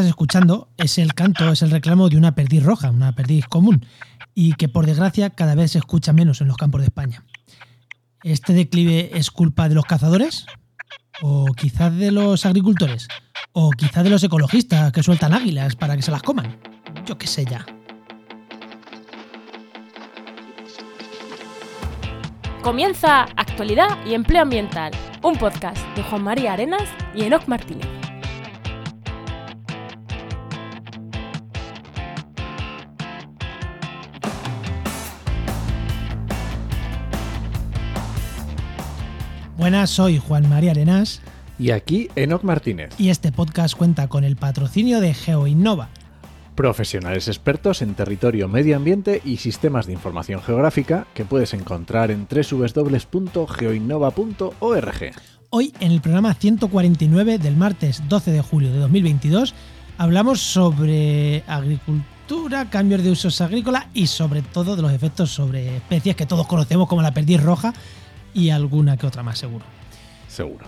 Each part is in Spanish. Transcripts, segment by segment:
estás escuchando es el canto, es el reclamo de una perdiz roja, una perdiz común, y que por desgracia cada vez se escucha menos en los campos de España. ¿Este declive es culpa de los cazadores? ¿O quizás de los agricultores? ¿O quizás de los ecologistas que sueltan águilas para que se las coman? Yo qué sé ya. Comienza Actualidad y Empleo Ambiental, un podcast de Juan María Arenas y Enoc Martínez. Buenas, soy Juan María Arenas Y aquí Enoc Martínez, y este podcast cuenta con el patrocinio de GeoInnova. profesionales expertos en territorio, medio ambiente y sistemas de información geográfica que puedes encontrar en www.geoinnova.org. Hoy, en el programa 149 del martes 12 de julio de 2022, hablamos sobre agricultura, cambios de usos agrícolas y sobre todo de los efectos sobre especies que todos conocemos como la perdiz roja y alguna que otra más seguro. Seguro.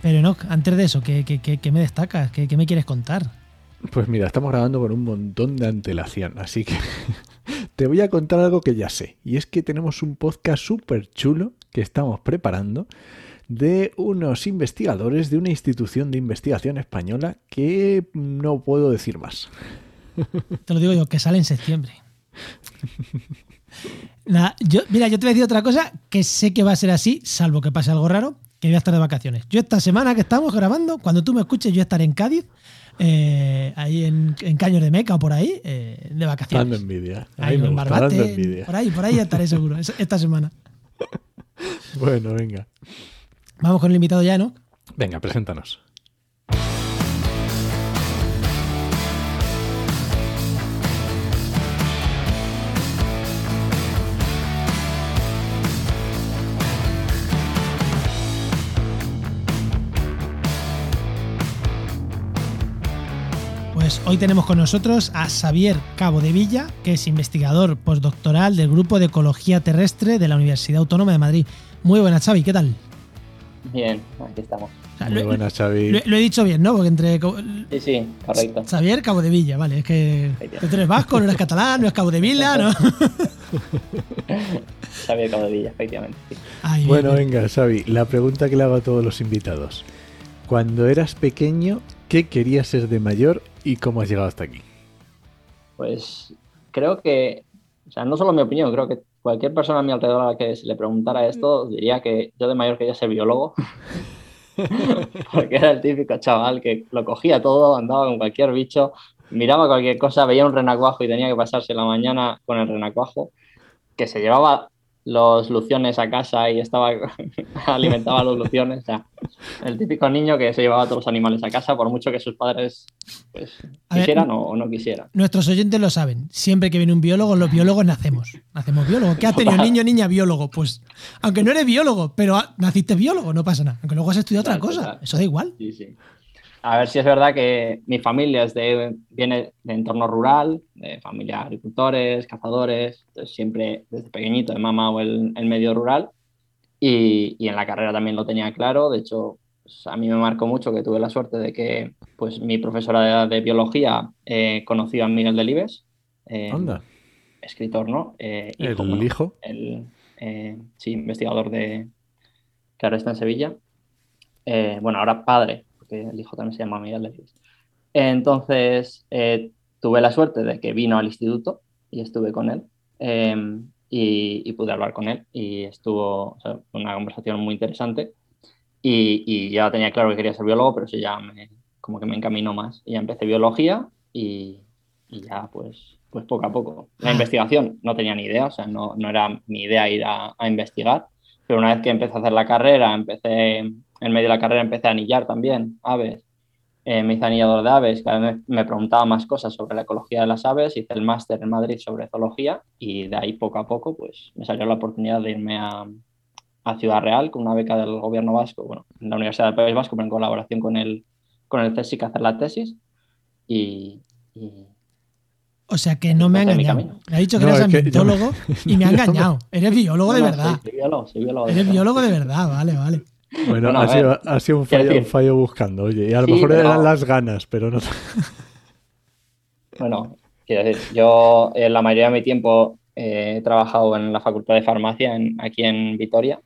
Pero no, antes de eso, ¿qué, qué- qué- qué me destacas? ¿Qué, qué me quieres contar? Pues mira, estamos grabando con un montón de antelación, así que te voy a contar algo que ya sé. Y es que tenemos un podcast súper chulo que estamos preparando de unos investigadores de una institución de investigación española que no puedo decir más. Te lo digo yo, que sale en septiembre. Yo, mira, yo te voy a decir otra cosa que sé que va a ser así, salvo que pase algo raro, que voy a estar de vacaciones. Yo esta semana que estamos grabando, cuando tú me escuches, yo estaré en Cádiz, eh, ahí en, en Caños de Meca o por ahí, eh, de Dando vacaciones. envidia. A Ahí mí me gusta, Barbate, dando envidia. por ahí, por ahí estaré seguro, es- esta semana. Bueno, venga. Vamos con el invitado ya, ¿no? Venga, preséntanos. Hoy tenemos con nosotros a Xavier Cabo de Villa, que es investigador postdoctoral del Grupo de Ecología Terrestre de la Universidad Autónoma de Madrid. Muy buenas, Xavi, ¿qué tal? Bien, aquí estamos. O sea, Muy lo- buenas, Xavi. Lo, lo he dicho bien, ¿no? Porque entre Sí, sí, correcto. Xavier Cabo de Villa, vale, es que Efectivamente. tú eres vasco, no eres catalán, no es Cabo de Villa, ¿no? Xavier Cabodilla, efectivamente. sí. Ay, Bueno, bien, venga, Xavi, la pregunta que le hago a todos los invitados. Cuando eras pequeño, ¿qué querías ser de mayor y cómo has llegado hasta aquí? Pues creo que, o sea, no solo mi opinión, creo que cualquier persona a mi alrededor a la que se le preguntara esto diría que yo de mayor quería ser biólogo. Porque era el típico chaval que lo cogía todo, andaba con cualquier bicho, miraba cualquier cosa, veía un renacuajo y tenía que pasarse la mañana con el renacuajo, que se llevaba los luciones a casa y estaba alimentaba a los luciones. O sea, el típico niño que se llevaba a todos los animales a casa, por mucho que sus padres pues, ver, quisieran o, no quisieran. Nuestros oyentes lo saben. Siempre que viene un biólogo, los biólogos nacemos. Nacemos biólogos. ¿Qué has tenido, niño, niña, biólogo? Pues, aunque no eres biólogo, pero naciste biólogo, no pasa nada. Aunque luego has estudiado otra cosa, eso da igual. Sí, sí. A ver si es verdad que mi familia es de, viene de entorno rural, de familia agricultores, cazadores, entonces siempre desde pequeñito he mamado el, el medio rural y, y en la carrera también lo tenía claro. De hecho, pues, a mí me marcó mucho que tuve la suerte de que pues, mi profesora de, de biología eh, conoció a Miguel Delibes, eh, Anda, escritor, ¿no? Eh, el hijo, bueno, hijo. el eh, sí, investigador de que ahora está en Sevilla. Eh, bueno, ahora padre, el hijo también se llama Miguel Delibes. Entonces, eh, tuve la suerte de que vino al instituto y estuve con él eh, y, y pude hablar con él y estuvo o sea, fue una conversación muy interesante y, y ya tenía claro que quería ser biólogo, pero eso ya me, como que me encaminó más. Y ya empecé biología y, y ya pues, pues poco a poco. La Ah. investigación no tenía ni idea, o sea, no, no era mi idea ir a, a investigar, pero una vez que empecé a hacer la carrera, empecé, en medio de la carrera empecé a anillar también aves. Eh, me hice anillador de aves, cada vez me, me preguntaba más cosas sobre la ecología de las aves, hice el máster en Madrid sobre zoología y de ahí poco a poco pues me salió la oportunidad de irme a, a Ciudad Real con una beca del gobierno vasco, bueno, en la Universidad del País Vasco, pero en colaboración con el, con el CSIC a hacer la tesis y, y- O sea que no me ha engañado. Le ha dicho que No, eres es que yo- ambientólogo y me ha engañado. Eres biólogo de verdad. Soy, soy biólogo, soy biólogo de Eres verdad. biólogo de verdad, vale, vale. Bueno, Bueno, ha, sido, ha sido un fallo, un fallo buscando, oye, y a lo Sí, mejor pero- eran las ganas, pero no. Bueno, quiero decir, yo en la mayoría de mi tiempo eh, he trabajado en la Facultad de Farmacia aquí en Vitoria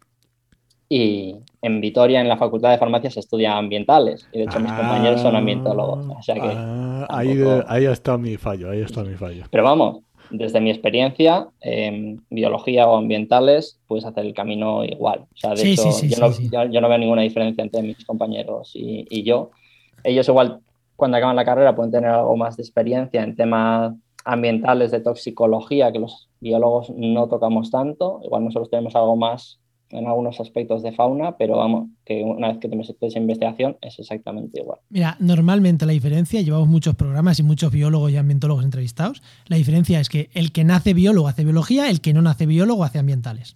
y en Vitoria, en la Facultad de Farmacia, se estudian ambientales. Y de hecho, mis compañeros son ambientólogos. O sea que Ah, ahí, ahí está mi fallo, ahí está mi fallo. Pero vamos, desde mi experiencia, en biología o ambientales, puedes hacer el camino igual. O sea, de Sí, hecho, sí, sí, yo, sí, no, sí. yo- yo no veo ninguna diferencia entre mis compañeros y, y yo. Ellos igual, cuando acaban la carrera, pueden tener algo más de experiencia en temas ambientales de toxicología, que los biólogos no tocamos tanto. Igual nosotros tenemos algo más en algunos aspectos de fauna, pero vamos, que una vez que te metes en investigación es exactamente igual. Mira, normalmente la diferencia, llevamos muchos programas y muchos biólogos y ambientólogos entrevistados, la diferencia es que el que nace biólogo hace biología, el que no nace biólogo hace ambientales.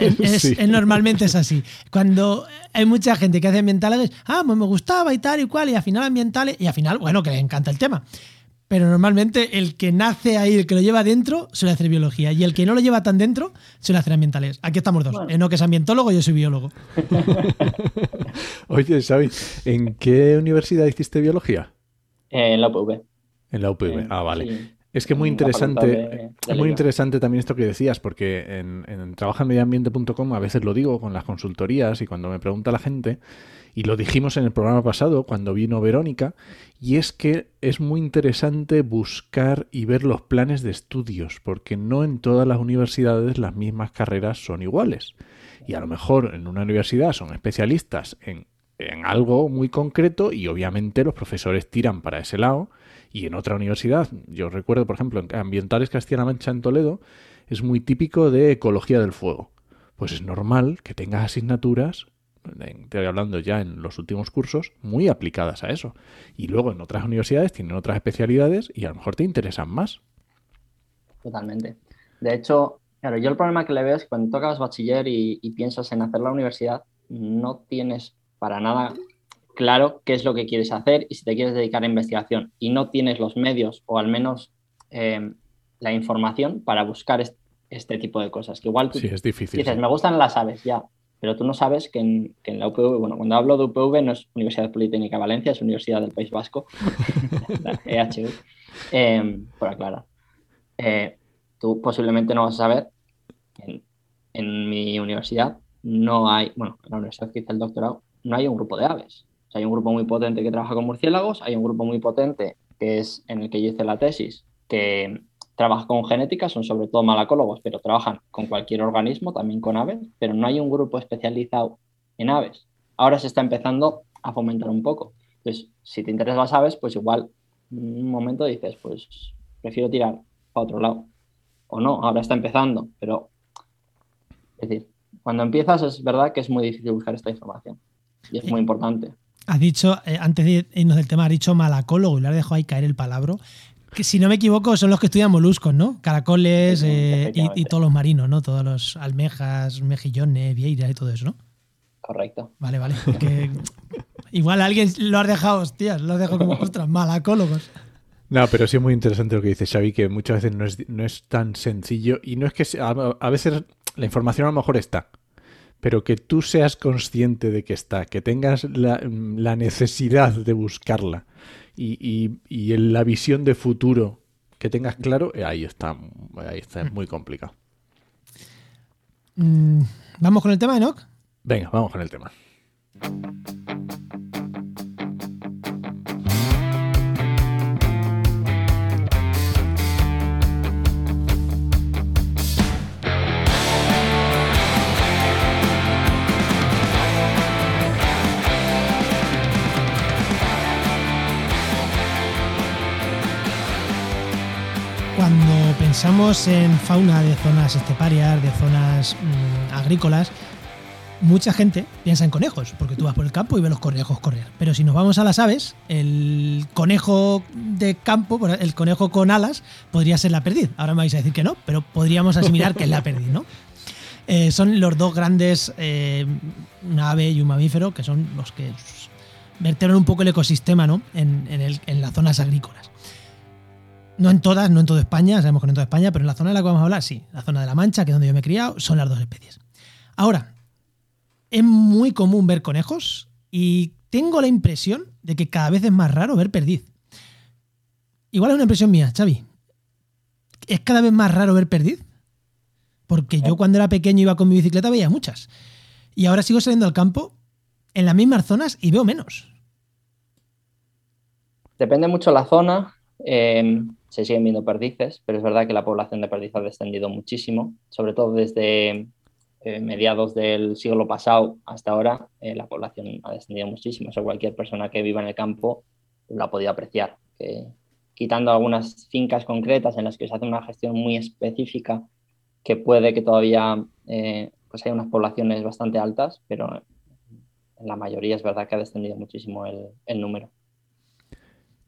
Es, es- Sí. es- normalmente es así. Cuando hay mucha gente que hace ambientales, ah, pues me gustaba y tal y cual, y al final ambientales, y al final, bueno, que le encanta el tema. Pero normalmente el que nace ahí, el que lo lleva dentro, suele hacer biología. Y el que no lo lleva tan dentro, suele hacer ambientales. Aquí estamos dos. Bueno. Enoch es ambientólogo, yo soy biólogo. Oye, Xavi, ¿en qué universidad hiciste biología? En la UPV. En la UPV. Eh, Ah, vale. sí. Es que muy interesante, de- de es muy interesante también esto que decías, porque en, en trabajaenmedioambiente.com a veces lo digo con las consultorías y cuando me pregunta la gente, y lo dijimos en el programa pasado cuando vino Verónica, y es que es muy interesante buscar y ver los planes de estudios, porque no en todas las universidades las mismas carreras son iguales. Y a lo mejor en una universidad son especialistas en, en algo muy concreto y obviamente los profesores tiran para ese lado. Y en otra universidad, yo recuerdo, por ejemplo, en Ambientales Castilla-La Mancha en Toledo, es muy típico de ecología del fuego. Pues es normal que tengas asignaturas, en- estoy hablando ya en los últimos cursos, muy aplicadas a eso. Y luego en otras universidades tienen otras especialidades y a lo mejor te interesan más. Totalmente. De hecho, claro, yo el problema que le veo es que cuando tocas bachiller y, y piensas en hacer la universidad, no tienes para nada claro qué es lo que quieres hacer y si te quieres dedicar a investigación y no tienes los medios o al menos eh, la información para buscar est- este tipo de cosas. Que igual tú Sí, es difícil. dices, sí. me gustan las aves, ya, pero tú no sabes que en, que en la UPV, bueno, cuando hablo de UPV no es Universidad Politécnica de Valencia, es Universidad del País Vasco, la EHU, eh, por aclarar. Eh, tú posiblemente no vas a saber en, en mi universidad no hay, bueno, en la universidad que hice el doctorado, no hay un grupo de aves. O sea, hay un grupo muy potente que trabaja con murciélagos, hay un grupo muy potente que es en el que yo hice la tesis, que trabaja con genética, son sobre todo malacólogos, pero trabajan con cualquier organismo, también con aves, pero no hay un grupo especializado en aves. Ahora se está empezando a fomentar un poco. Entonces, si te interesan las aves, pues igual en un momento dices, pues prefiero tirar para otro lado. O no, ahora está empezando, pero es decir, cuando empiezas es verdad que es muy difícil buscar esta información y es muy importante. Has dicho, eh, antes de irnos del tema, has dicho malacólogo y le has dejado ahí caer el palabra. Que si no me equivoco, son los que estudian moluscos, ¿no? Caracoles Sí, eh, y, todos los marinos, ¿no? Todos los almejas, mejillones, vieiras y todo eso, ¿no? Correcto. Vale, vale. Que igual alguien lo has dejado, hostias, lo has dejado como, ostras, malacólogos. No, pero sí es muy interesante lo que dice Xavi, que muchas veces no es, no es tan sencillo y no es que sea- a, a veces la información a lo mejor está, pero que tú seas consciente de que está, que tengas la, la necesidad de buscarla y, y- y en la visión de futuro que tengas claro, eh, ahí está, ahí está, es muy complicado. Mm, Vamos con el tema, Enoch. Venga, vamos con el tema. Pensamos en fauna de zonas esteparias, de zonas mm, agrícolas, mucha gente piensa en conejos, porque tú vas por el campo y ves los conejos correr. Pero si nos vamos a las aves, el conejo de campo, el conejo con alas, podría ser la perdiz. Ahora me vais a decir que no, pero podríamos asimilar que es la perdiz, ¿no? Eh, son los dos grandes, eh, una ave y un mamífero, que son los que vertebran un poco el ecosistema ¿no? en el- en las zonas agrícolas. No en todas, no en toda España, sabemos que no en toda España, pero en la zona de la que vamos a hablar, sí. La zona de la Mancha, que es donde yo me he criado, son las dos especies. Ahora, es muy común ver conejos y tengo la impresión de que cada vez es más raro ver perdiz. igual es una impresión mía, Xavi. Es cada vez más raro ver perdiz. Porque yo cuando era pequeño iba con mi bicicleta veía muchas. Y ahora sigo saliendo al campo en las mismas zonas y veo menos. Depende mucho la zona. eh, se siguen viendo perdices, pero es verdad que la población de perdiz ha descendido muchísimo, sobre todo desde eh, mediados del siglo pasado hasta ahora, eh, la población ha descendido muchísimo. Eso cualquier persona que viva en el campo lo ha podido apreciar. Que, quitando algunas fincas concretas en las que se hace una gestión muy específica, que puede que todavía eh, pues hay unas poblaciones bastante altas, pero en la mayoría es verdad que ha descendido muchísimo el número.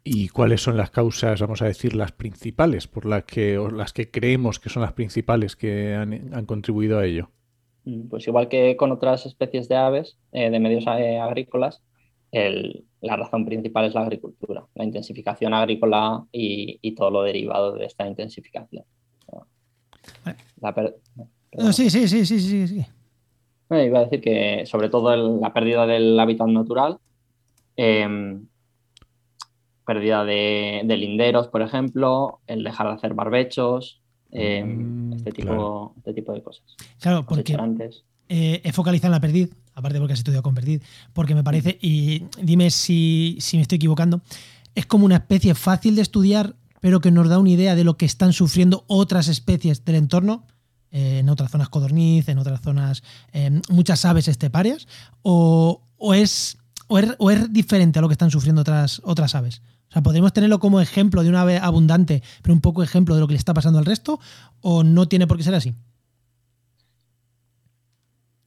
¿Y cuáles son las causas, vamos a decir, las principales por las que, o las que creemos que son las principales que han, han contribuido a ello? Mm, Pues igual que con otras especies de aves, eh, de medios eh, agrícolas, el- la razón principal es la agricultura, la intensificación agrícola y, y todo lo derivado de esta intensificación. Vale. La per- No, sí, sí, sí, sí, sí, sí. No, iba a decir que sobre todo el- la pérdida del hábitat natural, em, pérdida de, de linderos, por ejemplo, el dejar de hacer barbechos, em, Mm, este, tipo, claro. este tipo de cosas. Claro, porque eh, he focalizado en la perdiz, aparte porque has estudiado con perdiz, porque me parece, y dime si, si me estoy equivocando, es como una especie fácil de estudiar, pero que nos da una idea de lo que están sufriendo otras especies del entorno, eh, en otras zonas codorniz, en otras zonas eh, muchas aves esteparias, o, o es, o, es, o es diferente a lo que están sufriendo otras, otras aves. O sea, podríamos tenerlo como ejemplo de una ave abundante, pero un poco ejemplo de lo que le está pasando al resto, o no tiene por qué ser así.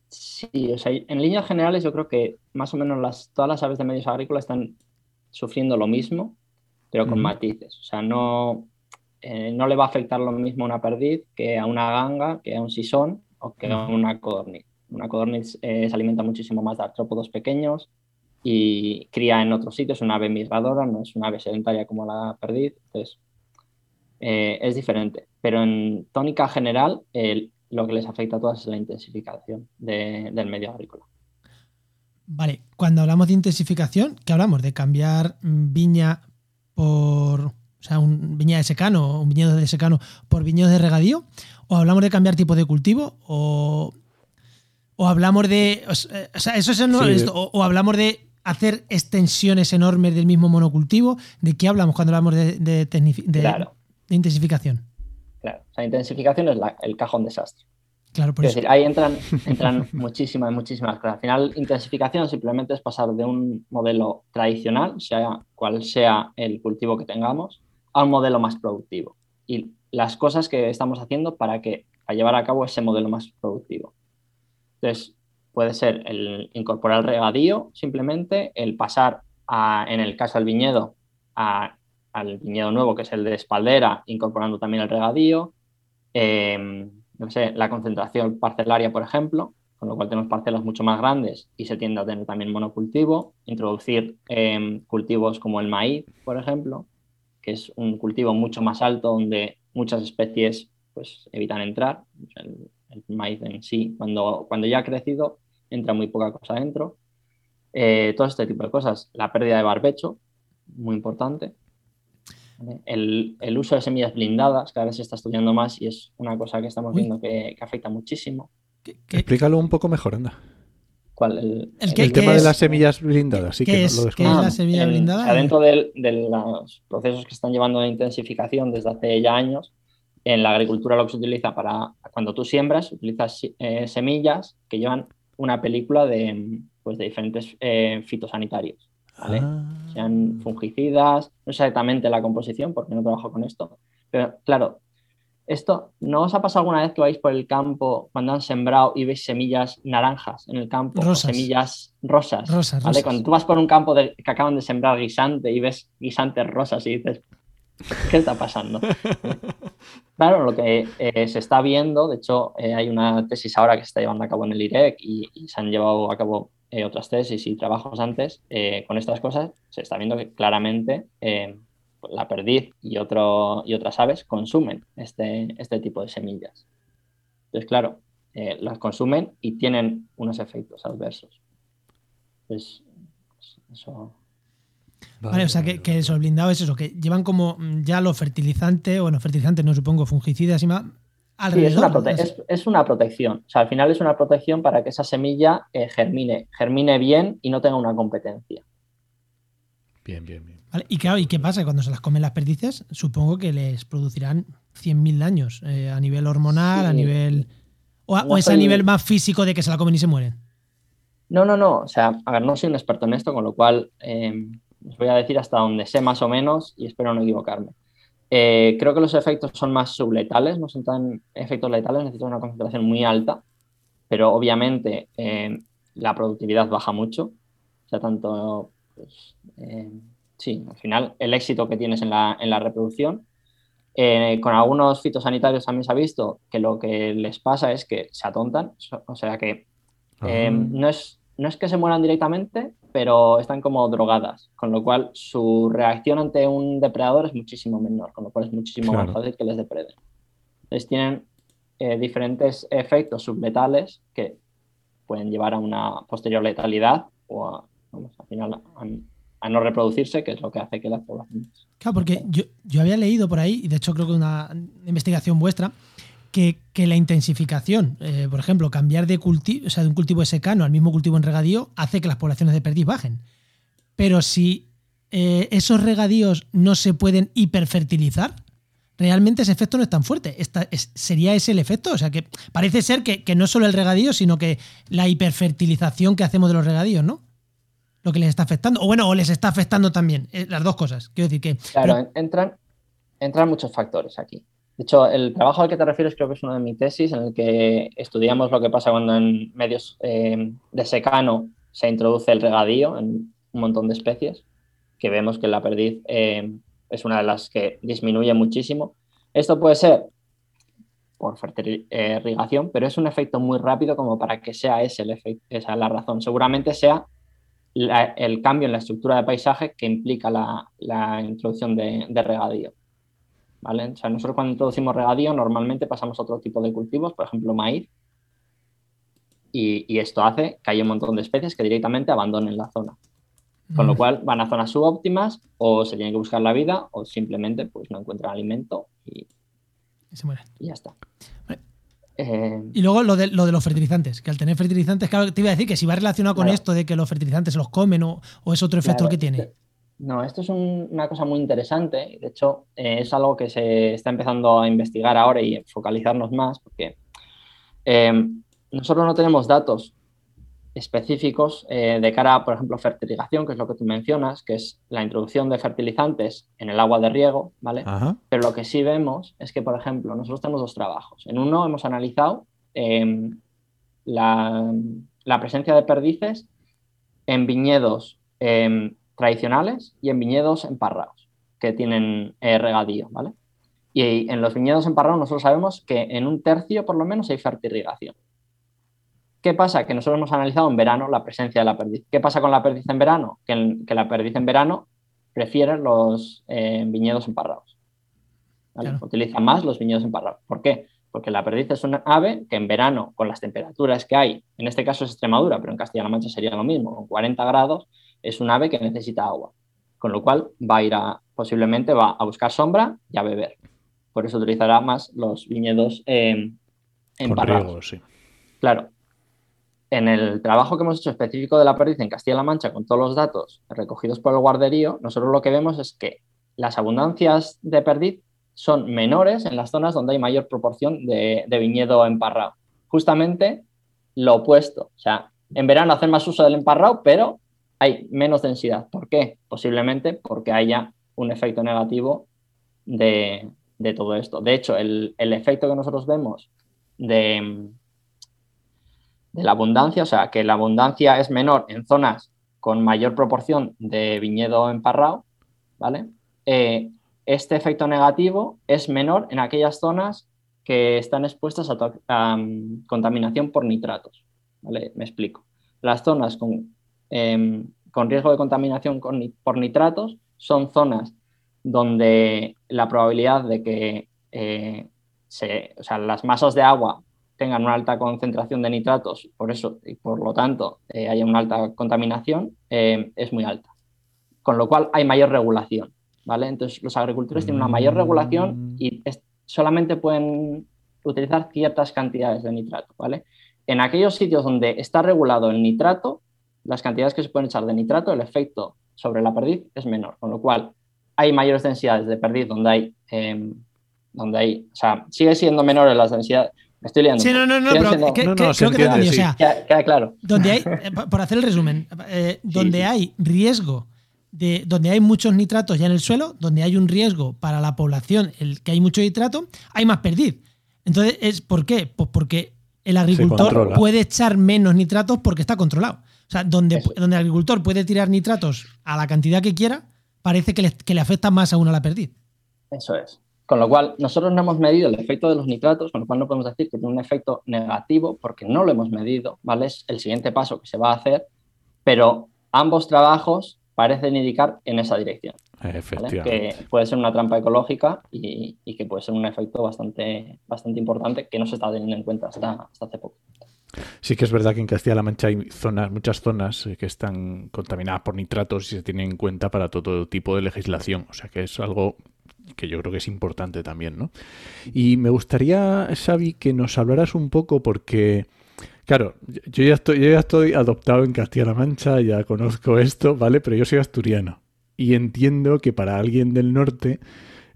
Sí, o sea, en líneas generales yo creo que más o menos las, todas las aves de medios agrícolas están sufriendo lo mismo, pero con matices. O sea, no, eh, no le va a afectar lo mismo a una perdiz que a una ganga, que a un sisón o que a una codorniz. Una codorniz eh, se alimenta muchísimo más de artrópodos pequeños y cría en otros sitios, es una ave migradora, no es una ave sedentaria como la perdiz, entonces eh, es diferente. Pero en tónica general, el- lo que les afecta a todas es la intensificación de- del medio agrícola. Vale, cuando hablamos de intensificación, ¿qué hablamos? ¿De cambiar viña por. O sea, un viña de secano, un viñedo de secano por viñedos de regadío? ¿O hablamos de cambiar tipo de cultivo? ¿O, o hablamos de. O sea, o sea, eso es Sí, o, o hablamos de hacer extensiones enormes del mismo monocultivo? ¿De qué hablamos cuando hablamos de, de Claro, de intensificación? claro. O sea, intensificación es la- el cajón desastre. Claro, por eso. decir, ahí entran, entran muchísimas, muchísimas cosas. Al final, intensificación simplemente es pasar de un modelo tradicional, sea cual sea el cultivo que tengamos, a un modelo más productivo. Y las cosas que estamos haciendo para, que, llevar a cabo ese modelo más productivo. Entonces, puede ser el incorporar el regadío, simplemente el pasar, en el caso del viñedo, al viñedo nuevo, que es el de espaldera, incorporando también el regadío. Eh, no sé, la concentración parcelaria, por ejemplo, con lo cual tenemos parcelas mucho más grandes y se tiende a tener también monocultivo. Introducir eh, cultivos como el maíz, por ejemplo, que es un cultivo mucho más alto donde muchas especies pues, evitan entrar. El, el maíz en sí, cuando, cuando ya ha crecido, entra muy poca cosa dentro. Eh, todo este tipo de cosas. La pérdida de barbecho, muy importante. El, el uso de semillas blindadas cada vez se está estudiando más y es una cosa que estamos viendo que, que afecta muchísimo. ¿Qué, qué- Explícalo un poco mejor, anda. ¿Cuál? El, El que- El ¿qué tema de las semillas blindadas, sí qué que no es- lo qué es la semilla en- blindada? o sea, dentro de, los procesos que están llevando de intensificación desde hace ya años, en la agricultura lo que se utiliza para cuando tú siembras, utilizas eh, semillas que llevan una película de, pues, de diferentes eh, fitosanitarios. ¿vale? Ah. sean fungicidas, no sé exactamente la composición porque no trabajo con esto, pero claro, esto, ¿no os ha pasado alguna vez que vais por el campo cuando han sembrado y veis semillas naranjas en el campo? o Rosas. semillas rosas. Rosas, ¿vale? rosas. Cuando tú vas por un campo de- que acaban de sembrar guisante y ves guisantes rosas y dices, ¿qué está pasando? Claro, lo que eh, se está viendo, de hecho, eh, hay una tesis ahora que se está llevando a cabo en el IREC y, se han llevado a cabo eh, otras tesis y trabajos antes con estas cosas, se está viendo que claramente la perdiz y, otras aves consumen este, este tipo de semillas. Entonces, claro, las consumen y tienen unos efectos adversos. Pues, eso. Vale, o sea, que, que eso, blindado es eso, que llevan como mm, ya los fertilizantes, bueno, fertilizantes no supongo, fungicidas y más, Sí, alrededor. es una, ¿no? prote- es, es una protección. O sea, al final es una protección para que esa semilla eh, germine, germine bien y no tenga una competencia. Bien, bien, bien. Vale, Y claro, ¿y qué pasa? Cuando se las comen las perdices, supongo que les producirán 100.000 daños eh, a nivel hormonal, a nivel... O, a- No o es a soy- nivel más físico de que se la comen y se mueren. No, no, no. O sea, a ver, no soy un experto en esto, con lo cual eh, os voy a decir hasta donde sé más o menos y espero no equivocarme. Eh, creo que los efectos son más subletales, no son tan efectos letales, necesitan una concentración muy alta, pero obviamente eh, la productividad baja mucho. O sea, tanto, pues, eh, sí, al final el éxito que tienes en la, en la reproducción. Con algunos fitosanitarios también se ha visto que lo que les pasa es que se atontan, o sea que Ah. no, es, no es que se mueran directamente, pero están como drogadas, con lo cual su reacción ante un depredador es muchísimo menor, con lo cual es muchísimo Claro. más fácil que les depreden. Entonces tienen eh, diferentes efectos subletales que pueden llevar a una posterior letalidad o a, vamos, al final a, a no reproducirse, que es lo que hace que las poblaciones. Claro, porque yo, yo había leído por ahí, y de hecho creo que una investigación vuestra, que, que la intensificación, eh, por ejemplo, cambiar de cultivo, o sea, de un cultivo de secano al mismo cultivo en regadío, hace que las poblaciones de perdiz bajen. Pero si eh, esos regadíos no se pueden hiperfertilizar, realmente ese efecto no es tan fuerte. Esta, es- ¿Sería ese el efecto? O sea, que parece ser que, que no solo el regadío, sino que la hiperfertilización que hacemos de los regadíos, ¿no? Lo que les está afectando. O bueno, o les está afectando también. eh, las dos cosas. Quiero decir que. Claro, pero- entran, entran muchos factores aquí. De hecho, el trabajo al que te refieres creo que es uno de mi tesis, en el que estudiamos lo que pasa cuando en medios eh, de secano se introduce el regadío en un montón de especies, que vemos que la perdiz eh, es una de las que disminuye muchísimo. Esto puede ser por fertil- eh, pero es un efecto muy rápido como para que sea ese el efecto, esa es la razón. Seguramente sea el cambio en la estructura de paisaje que implica la, introducción de regadío. ¿Vale? O sea, nosotros cuando introducimos regadío normalmente pasamos a otro tipo de cultivos, por ejemplo maíz, y, y esto hace que haya un montón de especies que directamente abandonen la zona. Con lo Mm. cual van a zonas subóptimas o se tienen que buscar la vida o simplemente pues, no encuentran alimento y, Se mueren. y ya está. Vale. Eh, Y luego lo de, lo de los fertilizantes, que al tener fertilizantes, claro, te iba a decir que si va relacionado con Claro. esto de que los fertilizantes se los comen o, o es otro efecto Claro, que tiene. No, esto es un- una cosa muy interesante y de hecho eh, es algo que se está empezando a investigar ahora y focalizarnos más porque eh, nosotros no tenemos datos específicos eh, de cara a, por ejemplo, fertilización, que es lo que tú mencionas, que es la introducción de fertilizantes en el agua de riego, ¿vale? Ajá. Pero lo que sí vemos es que, por ejemplo, nosotros tenemos dos trabajos. En uno hemos analizado eh, la, la presencia de perdices en viñedos eh, tradicionales y en viñedos emparrados, que tienen eh, regadío, ¿vale? Y en los viñedos emparrados nosotros sabemos que en un tercio por lo menos hay fertirrigación. ¿Qué pasa? Que nosotros hemos analizado en verano la presencia de la perdiz. ¿Qué pasa con la perdiz en verano? Que, en- que la perdiz en verano prefiere los eh, viñedos emparrados. ¿vale? Claro. Utiliza más los viñedos emparrados. ¿Por qué? Porque la perdiz es una ave que en verano, con las temperaturas que hay, en este caso es Extremadura, pero en Castilla-La Mancha sería lo mismo, con 40 grados, es un ave que necesita agua. Con lo cual va a ir a, posiblemente va a buscar sombra y a beber. Por eso utilizará más los viñedos eh, Con emparrados. sí. Claro. En el trabajo que hemos hecho específico de la perdiz en Castilla-La Mancha, con todos los datos recogidos por el guarderío, nosotros lo que vemos es que las abundancias de perdiz son menores en las zonas donde hay mayor proporción de, de viñedo emparrado. Justamente lo opuesto. O sea, en verano hacen más uso del emparrado, pero hay menos densidad. ¿Por qué? Posiblemente porque haya un efecto negativo de, de todo esto. De hecho, el, efecto que nosotros vemos de, de la abundancia, o sea, que la abundancia es menor en zonas con mayor proporción de viñedo emparrado, ¿vale? Eh, este efecto negativo es menor en aquellas zonas que están expuestas a, mm, contaminación por nitratos, ¿vale? Me explico. Las zonas con, em, con riesgo de contaminación por nitratos son zonas donde la probabilidad de que eh, se- o sea, las masas de agua tengan una alta concentración de nitratos, por eso y por lo tanto eh, haya una alta contaminación, eh, es muy alta. con lo cual hay mayor regulación, ¿vale? Entonces los agricultores tienen una mayor regulación Mm. y es- solamente pueden utilizar ciertas cantidades de nitrato, ¿vale? En aquellos sitios donde está regulado el nitrato, las cantidades que se pueden echar de nitrato, el efecto sobre la perdiz es menor, con lo cual hay mayores densidades de perdiz donde hay, em, donde hay, o sea, sigue siendo menores las densidades. Me estoy liando. Sí, no, no, no, pero siendo- que- No, no, creo que te. O sea, Queda- queda claro. donde hay, eh, por hacer el resumen, eh, donde sí. hay riesgo, de, donde hay muchos nitratos ya en el suelo, donde hay un riesgo para la población, el que hay mucho nitrato, hay más perdiz. Entonces, ¿es ¿por qué? Pues porque el agricultor puede echar menos nitratos porque está controlado. O sea, donde, Eso donde el agricultor puede tirar nitratos a la cantidad que quiera, parece que le, que le afecta más aún a la perdiz. Eso es. Con lo cual, nosotros no hemos medido el efecto de los nitratos, con lo cual no podemos decir que tiene un efecto negativo porque no lo hemos medido, ¿vale? Es el siguiente paso que se va a hacer, pero ambos trabajos parecen indicar en esa dirección, ¿vale? Efectivamente. Que puede ser una trampa ecológica y, y que puede ser un efecto bastante, bastante importante que no se está teniendo en cuenta hasta, hasta hace poco. Sí que es verdad que en Castilla-La Mancha hay zonas, muchas zonas eh, que están contaminadas por nitratos y se tienen en cuenta para todo tipo de legislación. O sea que es algo que yo creo que es importante también, ¿no? Y me gustaría, Xavi, que nos hablaras un poco porque, claro, yo ya estoy, adoptado en Castilla-La Mancha, ya conozco esto, ¿vale? Pero yo soy asturiano y entiendo que para alguien del norte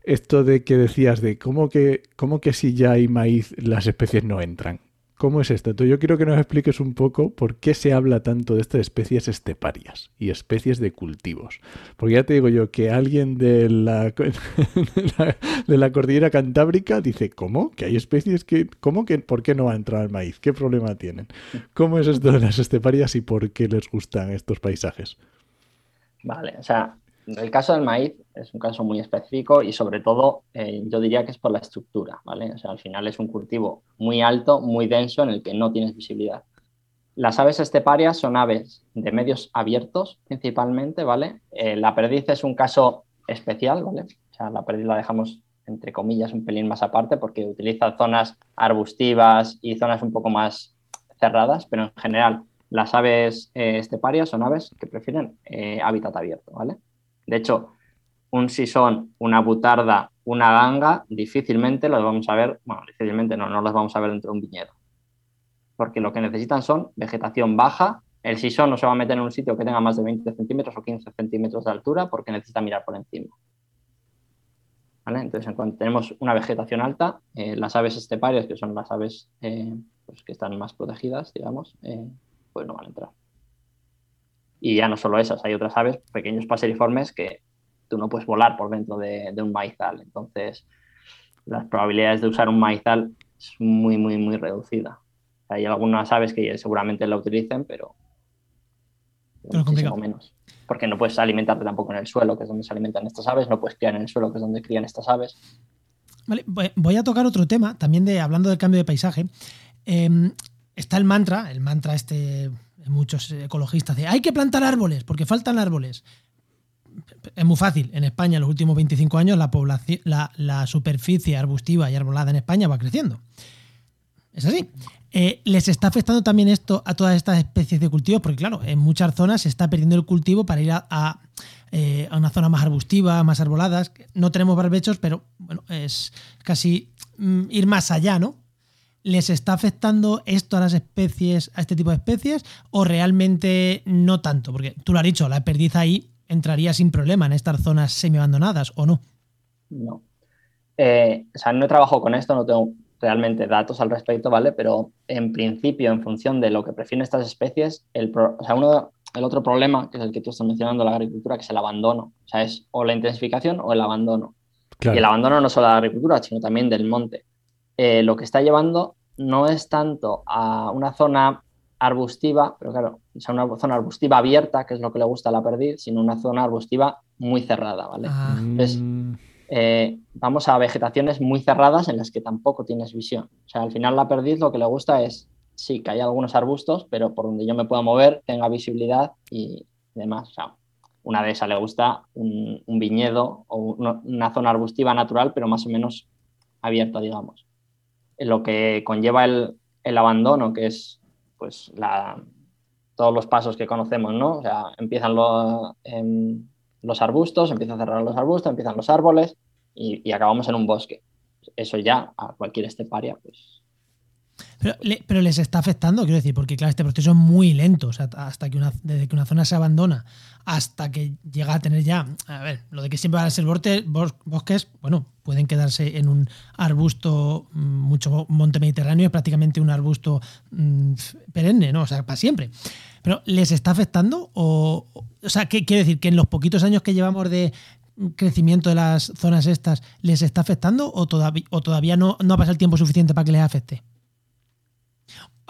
esto de que decías de cómo que, cómo que si ya hay maíz las especies no entran. ¿Cómo es esto? Entonces yo quiero que nos expliques un poco por qué se habla tanto de estas especies esteparias y especies de cultivos. Porque ya te digo yo que alguien de la, de la, cordillera cantábrica dice, ¿cómo? ¿Que hay especies que... ¿Cómo que... ¿Por qué no va a entrar el maíz? ¿Qué problema tienen? ¿Cómo es esto de las esteparias y por qué les gustan estos paisajes? Vale, o sea, el caso del maíz es un caso muy específico y sobre todo eh, yo diría que es por la estructura, ¿vale? O sea, al final es un cultivo muy alto, muy denso en el que no tienes visibilidad. Las aves esteparias son aves de medios abiertos principalmente, ¿vale? Eh, la perdiz es un caso especial, ¿vale? O sea, la perdiz la dejamos entre comillas un pelín más aparte porque utiliza zonas arbustivas y zonas un poco más cerradas, pero en general las aves eh, esteparias son aves que prefieren hábitat abierto, ¿vale? De hecho, un sisón, una butarda, una ganga, difícilmente los vamos a ver, bueno, difícilmente no, no los vamos a ver dentro de un viñedo. Porque lo que necesitan son vegetación baja. El sisón no se va a meter en un sitio que tenga más de 20 centímetros o 15 centímetros de altura porque necesita mirar por encima. Entonces, en cuanto tenemos una vegetación alta, eh, las aves esteparias, que son las aves eh, pues, que están más protegidas, digamos, eh, pues no van a entrar. Y ya no solo esas, hay otras aves, pequeños paseriformes, que tú no puedes volar por dentro de, de un maizal. Entonces, las probabilidades de usar un maizal es muy, muy, muy reducida. Hay algunas aves que seguramente la utilicen, pero, Pero complicado. menos. Porque no puedes alimentarte tampoco en el suelo, que es donde se alimentan estas aves, no puedes criar en el suelo, que es donde crían estas aves. Vale, voy- a tocar otro tema, también de hablando del cambio de paisaje. Eh, está el mantra, el mantra este, muchos ecologistas, de hay que plantar árboles, porque faltan árboles. Es muy fácil. En España, en los últimos 25 años, la, población, la, superficie arbustiva y arbolada en España va creciendo. Es así. Eh, ¿Les está afectando también esto a todas estas especies de cultivos? Porque, claro, en muchas zonas se está perdiendo el cultivo para ir a, a, eh, una zona más arbustiva, más arboladas. No tenemos barbechos, pero bueno, es casi mm, ir más allá, ¿no? ¿Les está afectando esto a las especies, a este tipo de especies, o realmente no tanto? Porque tú lo has dicho, la perdiz ahí entraría sin problema en estas zonas semi-abandonadas, ¿o no? No. Eh, o sea, no he trabajado con esto, no tengo realmente datos al respecto, ¿vale? Pero en principio, en función de lo que prefieren estas especies, el, pro- o sea, uno, el otro problema, que es el que tú estás mencionando, la agricultura, que es el abandono. O sea, es o la intensificación o el abandono. Claro. Y el abandono no solo de la agricultura, sino también del monte. Eh, lo que está llevando no es tanto a una zona arbustiva, pero claro, o sea, una zona arbustiva abierta, que es lo que le gusta a la perdiz, sino una zona arbustiva muy cerrada, ¿vale? Ah, Entonces, eh, vamos a vegetaciones muy cerradas en las que tampoco tienes visión. O sea, al final la perdiz lo que le gusta es, sí, que haya algunos arbustos, pero por donde yo me pueda mover, tenga visibilidad y demás. O sea, una de esas le gusta un, un viñedo o una, una zona arbustiva natural, pero más o menos abierta, digamos. Lo que conlleva el, el abandono, que es pues la, todos los pasos que conocemos, ¿no? O sea, empiezan los, em, los arbustos, empieza a cerrar los arbustos, empiezan los árboles y, acabamos en un bosque. Eso ya a cualquier esteparia, pues. Pero, les está afectando, quiero decir, porque claro, este proceso es muy lento. O sea, hasta que una, desde que una zona se abandona hasta que llega a tener ya. A ver, lo de que siempre van a ser bosques, bueno, pueden quedarse en un arbusto mm, mucho monte mediterráneo, es prácticamente un arbusto mm, perenne, ¿no? O sea, para siempre. Pero ¿les está afectando? O, o sea, ¿qué quiere decir? ¿Que en los poquitos años que llevamos de crecimiento de las zonas estas les está afectando o todavía, o todavía no, no ha pasado el tiempo suficiente para que les afecte?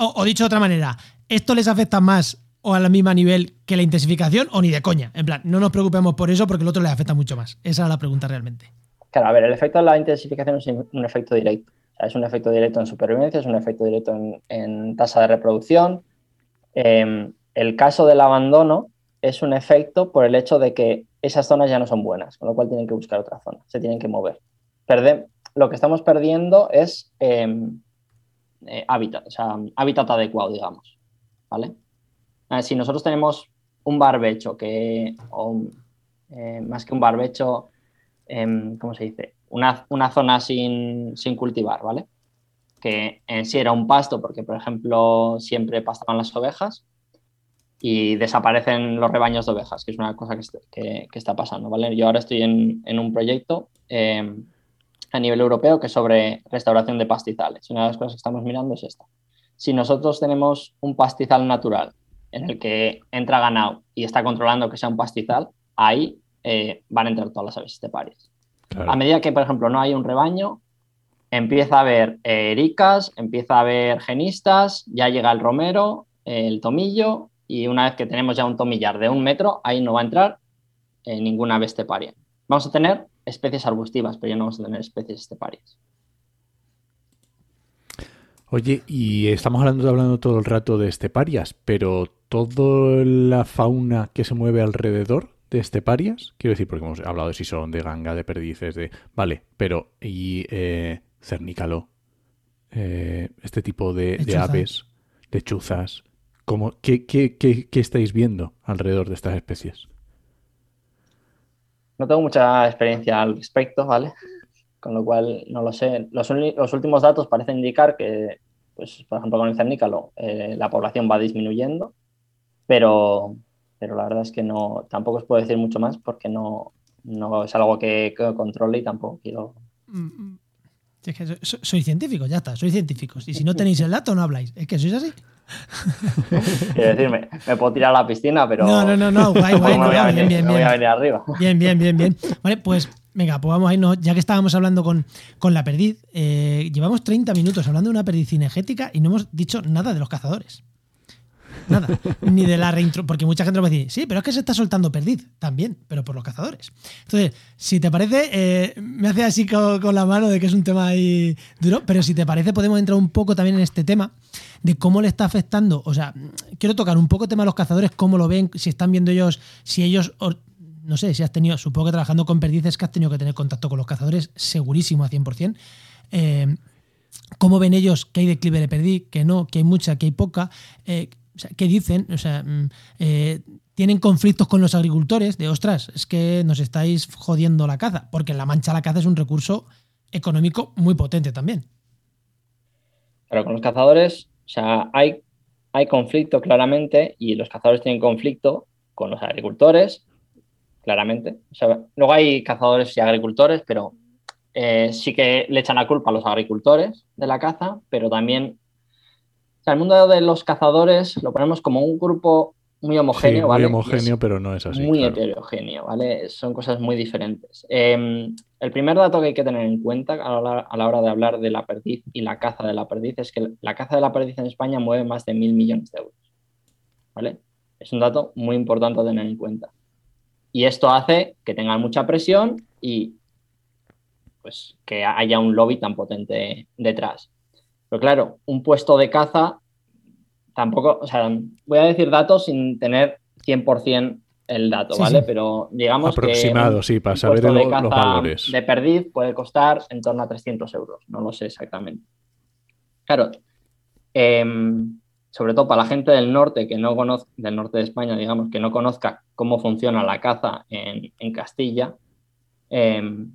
O, dicho de otra manera, ¿esto les afecta más o a la misma nivel que la intensificación o ni de coña? En plan, no nos preocupemos por eso porque el otro les afecta mucho más. Esa es la pregunta realmente. Claro, a ver, el efecto de la intensificación es un efecto directo. es un efecto directo en supervivencia, es un efecto directo en, tasa de reproducción. Em, el caso del abandono es un efecto por el hecho de que esas zonas ya no son buenas, con lo cual tienen que buscar otra zona, se tienen que mover. lo que estamos perdiendo es em, eh, hábitat, o sea, hábitat adecuado, digamos. ¿vale? si nosotros tenemos un barbecho que, eh, más que un barbecho, em, ¿cómo se dice? Una, zona sin, sin, cultivar, ¿vale? Que en sí era un pasto, porque por ejemplo siempre pastaban las ovejas, y desaparecen los rebaños de ovejas, que es una cosa que, está pasando, ¿vale? Yo ahora estoy en, un proyecto em, a nivel europeo que sobre restauración de pastizales. Una de las cosas que estamos mirando es esta. Si nosotros tenemos un pastizal natural en el que entra ganado y está controlando que sea un pastizal, ahí eh, van a entrar todas las aves esteparias. A medida que, por ejemplo, no hay un rebaño, empieza a haber eh, ericas, empieza a haber genistas, ya llega el romero, el tomillo y una vez que tenemos ya un tomillar de un metro, ahí no va a entrar eh, ninguna ave esteparia. Vamos a tener especies arbustivas, pero ya no vamos a tener especies esteparias. Oye, y estamos hablando, hablando todo el rato de esteparias, pero toda la fauna que se mueve alrededor de esteparias, quiero decir, porque hemos hablado de sisón, de ganga, de perdices, de... Vale, pero ¿y eh, cernícalo? Eh, este tipo de aves, de chuzas, qué, estáis viendo alrededor de estas especies? No tengo mucha experiencia al respecto, ¿vale? Con lo cual no lo sé. Los, últimos datos parecen indicar que, pues, por ejemplo, con el cernícalo, eh, la población va disminuyendo, pero, pero la verdad es que no, tampoco os puedo decir mucho más porque no, no es algo que, que controle y tampoco quiero. Mm, mm. Soy, científico, ya está, soy científicos. Y si no tenéis el dato, no habláis. Es que sois así. Quiero decir, me, puedo tirar a la piscina, pero. No, no, no, no, guay, guay. no, bien, bien, voy a venir arriba. Bien, bien, bien, bien. Vale, pues venga, pues vamos a irnos. Ya que estábamos hablando con, con la perdiz, eh, llevamos 30 minutos hablando de una perdiz cinegética y no hemos dicho nada de los cazadores. Nada. Ni de la reintro. Porque mucha gente va a decir, sí, pero es que se está soltando perdiz. También, pero por los cazadores. Entonces, si te parece, eh, me hace así con, la mano de que es un tema ahí duro, pero si te parece, podemos entrar un poco también en este tema de cómo le está afectando. O sea, quiero tocar un poco el tema de los cazadores, cómo lo ven, si están viendo ellos, si ellos no sé, si has tenido, supongo que trabajando con perdices que has tenido que tener contacto con los cazadores, segurísimo a 100%. Eh, ¿Cómo ven ellos que hay declive de perdiz, que no, que hay mucha, que hay poca? Eh, ¿qué dicen? O sea, mm, eh, tienen conflictos con los agricultores de, ostras, es que nos estáis jodiendo la caza, porque en La Mancha la caza es un recurso económico muy potente también. Pero con los cazadores, o sea, hay, hay conflicto claramente y los cazadores tienen conflicto con los agricultores, claramente. O sea, luego hay cazadores y agricultores, pero eh, sí que le echan la culpa a los agricultores de la caza, pero también el mundo de los cazadores lo ponemos como un grupo muy homogéneo, Muy homogéneo, pero no es así. Muy heterogéneo, ¿vale? Son cosas muy diferentes. Em, el primer dato que hay que tener en cuenta a la, hora de hablar de la perdiz y la caza de la perdiz es que la caza de la perdiz en España mueve más de mil millones de euros, ¿vale? Es un dato muy importante a tener en cuenta. Y esto hace que tengan mucha presión y pues que haya un lobby tan potente detrás. Pero claro, un puesto de caza tampoco, o sea, voy a decir datos sin tener 100% el dato, ¿vale? Pero digamos Aproximado, que sí, para saber de los valores. De perdiz puede costar en torno a 300 euros, no lo sé exactamente. Claro, em, sobre todo para la gente del norte que no conozca, del norte de España, digamos, que no conozca cómo funciona la caza en, Castilla, em,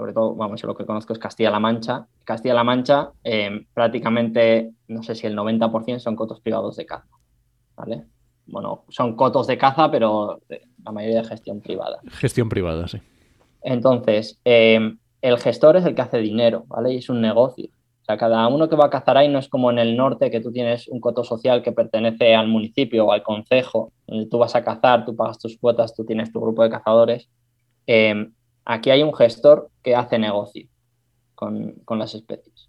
sobre todo, vamos, lo que conozco es Castilla-La Mancha. Castilla-La Mancha, em, prácticamente, no sé si el 90% son cotos privados de caza, ¿vale? Bueno, son cotos de caza, pero la mayoría de gestión privada. Gestión privada, sí. Entonces, em, el gestor es el que hace dinero, ¿vale? Y es un negocio cada uno que va a cazar ahí no es como en el norte, que tú tienes un coto social que pertenece al municipio o al concejo, donde tú vas a cazar, tú pagas tus cuotas, tú tienes tu grupo de cazadores. Em, aquí hay un gestor que hace negocio con, las especies.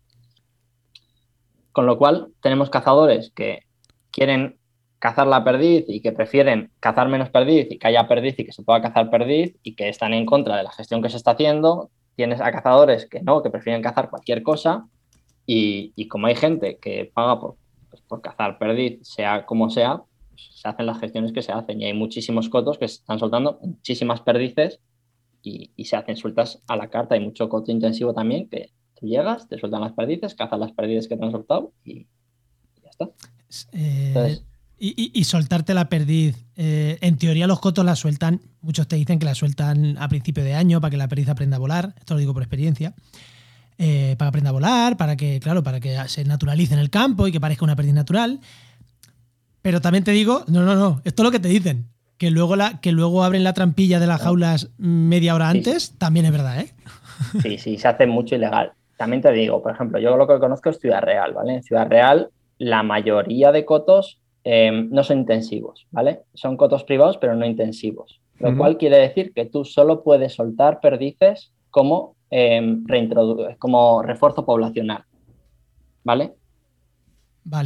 Con lo cual, tenemos cazadores que quieren cazar la perdiz y que prefieren cazar menos perdiz y que haya perdiz y que se pueda cazar perdiz y que están en contra de la gestión que se está haciendo. Tienes a cazadores que no, que prefieren cazar cualquier cosa y, como hay gente que paga por, pues, por cazar perdiz, sea como sea, pues, se hacen las gestiones que se hacen. Y hay muchísimos cotos que se están soltando muchísimas perdices y, se hacen sueltas a la carta. Hay mucho coto intensivo también que tú llegas, te sueltan las perdices, cazas las perdices que te han soltado y, ya está. Eh, y, soltarte la perdiz. Eh, en teoría los cotos la sueltan, muchos te dicen que la sueltan a principio de año para que la perdiz aprenda a volar, esto lo digo por experiencia. Eh, para que aprenda a volar, para que, claro, para que se naturalice en el campo y que parezca una pérdida natural. Pero también te digo, no, no, no, esto es lo que te dicen. Que luego, la, que luego abren la trampilla de las jaulas media hora antes, también es verdad, ¿eh? Sí, sí, se hace mucho ilegal. También te digo, por ejemplo, yo lo que conozco es Ciudad Real, ¿vale? En Ciudad Real, la mayoría de cotos em, no son intensivos, ¿vale? Son cotos privados, pero no intensivos. Lo cual quiere decir que tú solo puedes soltar perdices como Em, como refuerzo poblacional. ¿Vale?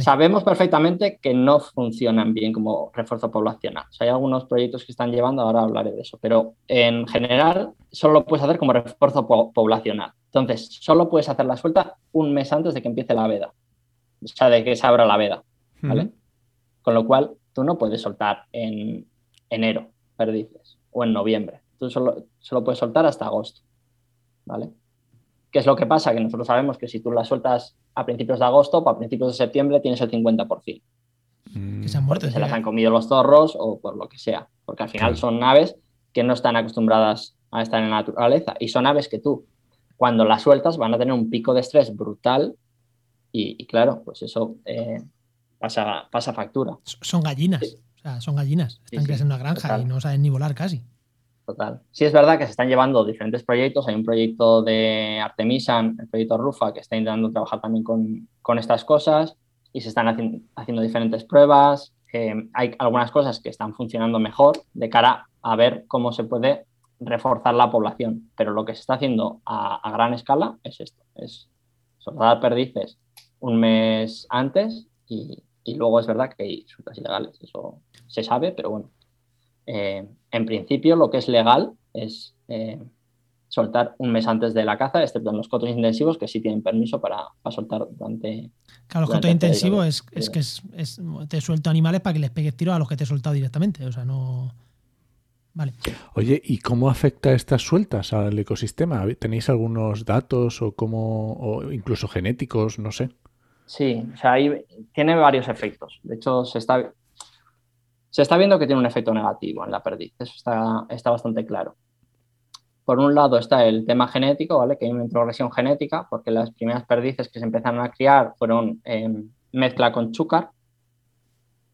Sabemos perfectamente que no funcionan bien como refuerzo poblacional. hay algunos proyectos que están llevando, ahora hablaré de eso, pero en general solo lo puedes hacer como refuerzo poblacional. Entonces, solo puedes hacer la suelta un mes antes de que empiece la veda, o sea, de que se abra la veda, ¿vale? Con lo cual, tú no puedes soltar en enero, perdices, o en noviembre. Tú solo, solo puedes soltar hasta agosto. ¿vale? ¿Qué es lo que pasa? Que nosotros sabemos que si tú las sueltas a principios de agosto, o a principios de septiembre tienes el 50%. Mm. Que se han muerto. Se las han comido los zorros o por lo que sea. Porque al final son aves que no están acostumbradas a estar en la naturaleza. Y son aves que tú, cuando las sueltas, van a tener un pico de estrés brutal. Y, claro, pues eso eh, pasa, pasa factura. Son gallinas. O sea, son gallinas. Están creciendo en una granja y no saben ni volar casi. Total. Sí es verdad que se están llevando diferentes proyectos. Hay un proyecto de Artemisan, el proyecto Rufa, que está intentando trabajar también con, estas cosas y se están haciendo diferentes pruebas. Eh, hay algunas cosas que están funcionando mejor de cara a ver cómo se puede reforzar la población. Pero lo que se está haciendo a, gran escala es esto, es soltar perdices un mes antes y, y luego es verdad que hay sueltas ilegales. Eso se sabe, pero bueno, eh, en principio lo que es legal es eh, soltar un mes antes de la caza, excepto en los cotos intensivos que sí tienen permiso para, soltar durante... Claro, los cotos intensivos es, es, que es, te suelto animales para que les pegues tiro a los que te he soltado directamente, o sea, no... Vale. Oye, ¿y cómo afecta estas sueltas al ecosistema? ¿Tenéis algunos datos o cómo, o incluso genéticos, no sé? Sí, o sea, ahí tiene varios efectos. De hecho, se está, se está viendo que tiene un efecto negativo en la perdiz, eso está, está bastante claro. Por un lado está el tema genético, ¿vale? que hay una introgresión genética, porque las primeras perdices que se empezaron a criar fueron en mezcla con chúcar,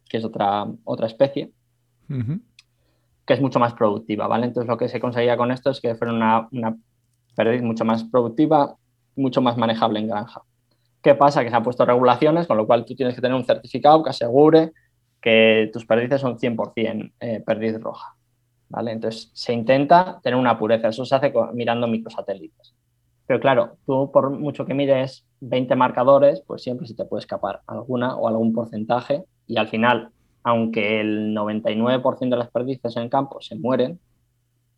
que es otra, otra especie, que es mucho más productiva. ¿vale? Entonces lo que se conseguía con esto es que fuera una, una perdiz mucho más productiva, mucho más manejable en granja. ¿Qué pasa? Que se han puesto regulaciones, con lo cual tú tienes que tener un certificado que asegure que tus perdices son 100% eh, perdiz roja. ¿vale? Entonces se intenta tener una pureza, eso se hace mirando microsatélites. Pero claro, tú por mucho que mires 20 marcadores, pues siempre se te puede escapar alguna o algún porcentaje y al final, aunque el 99% de las perdices en campo se mueren,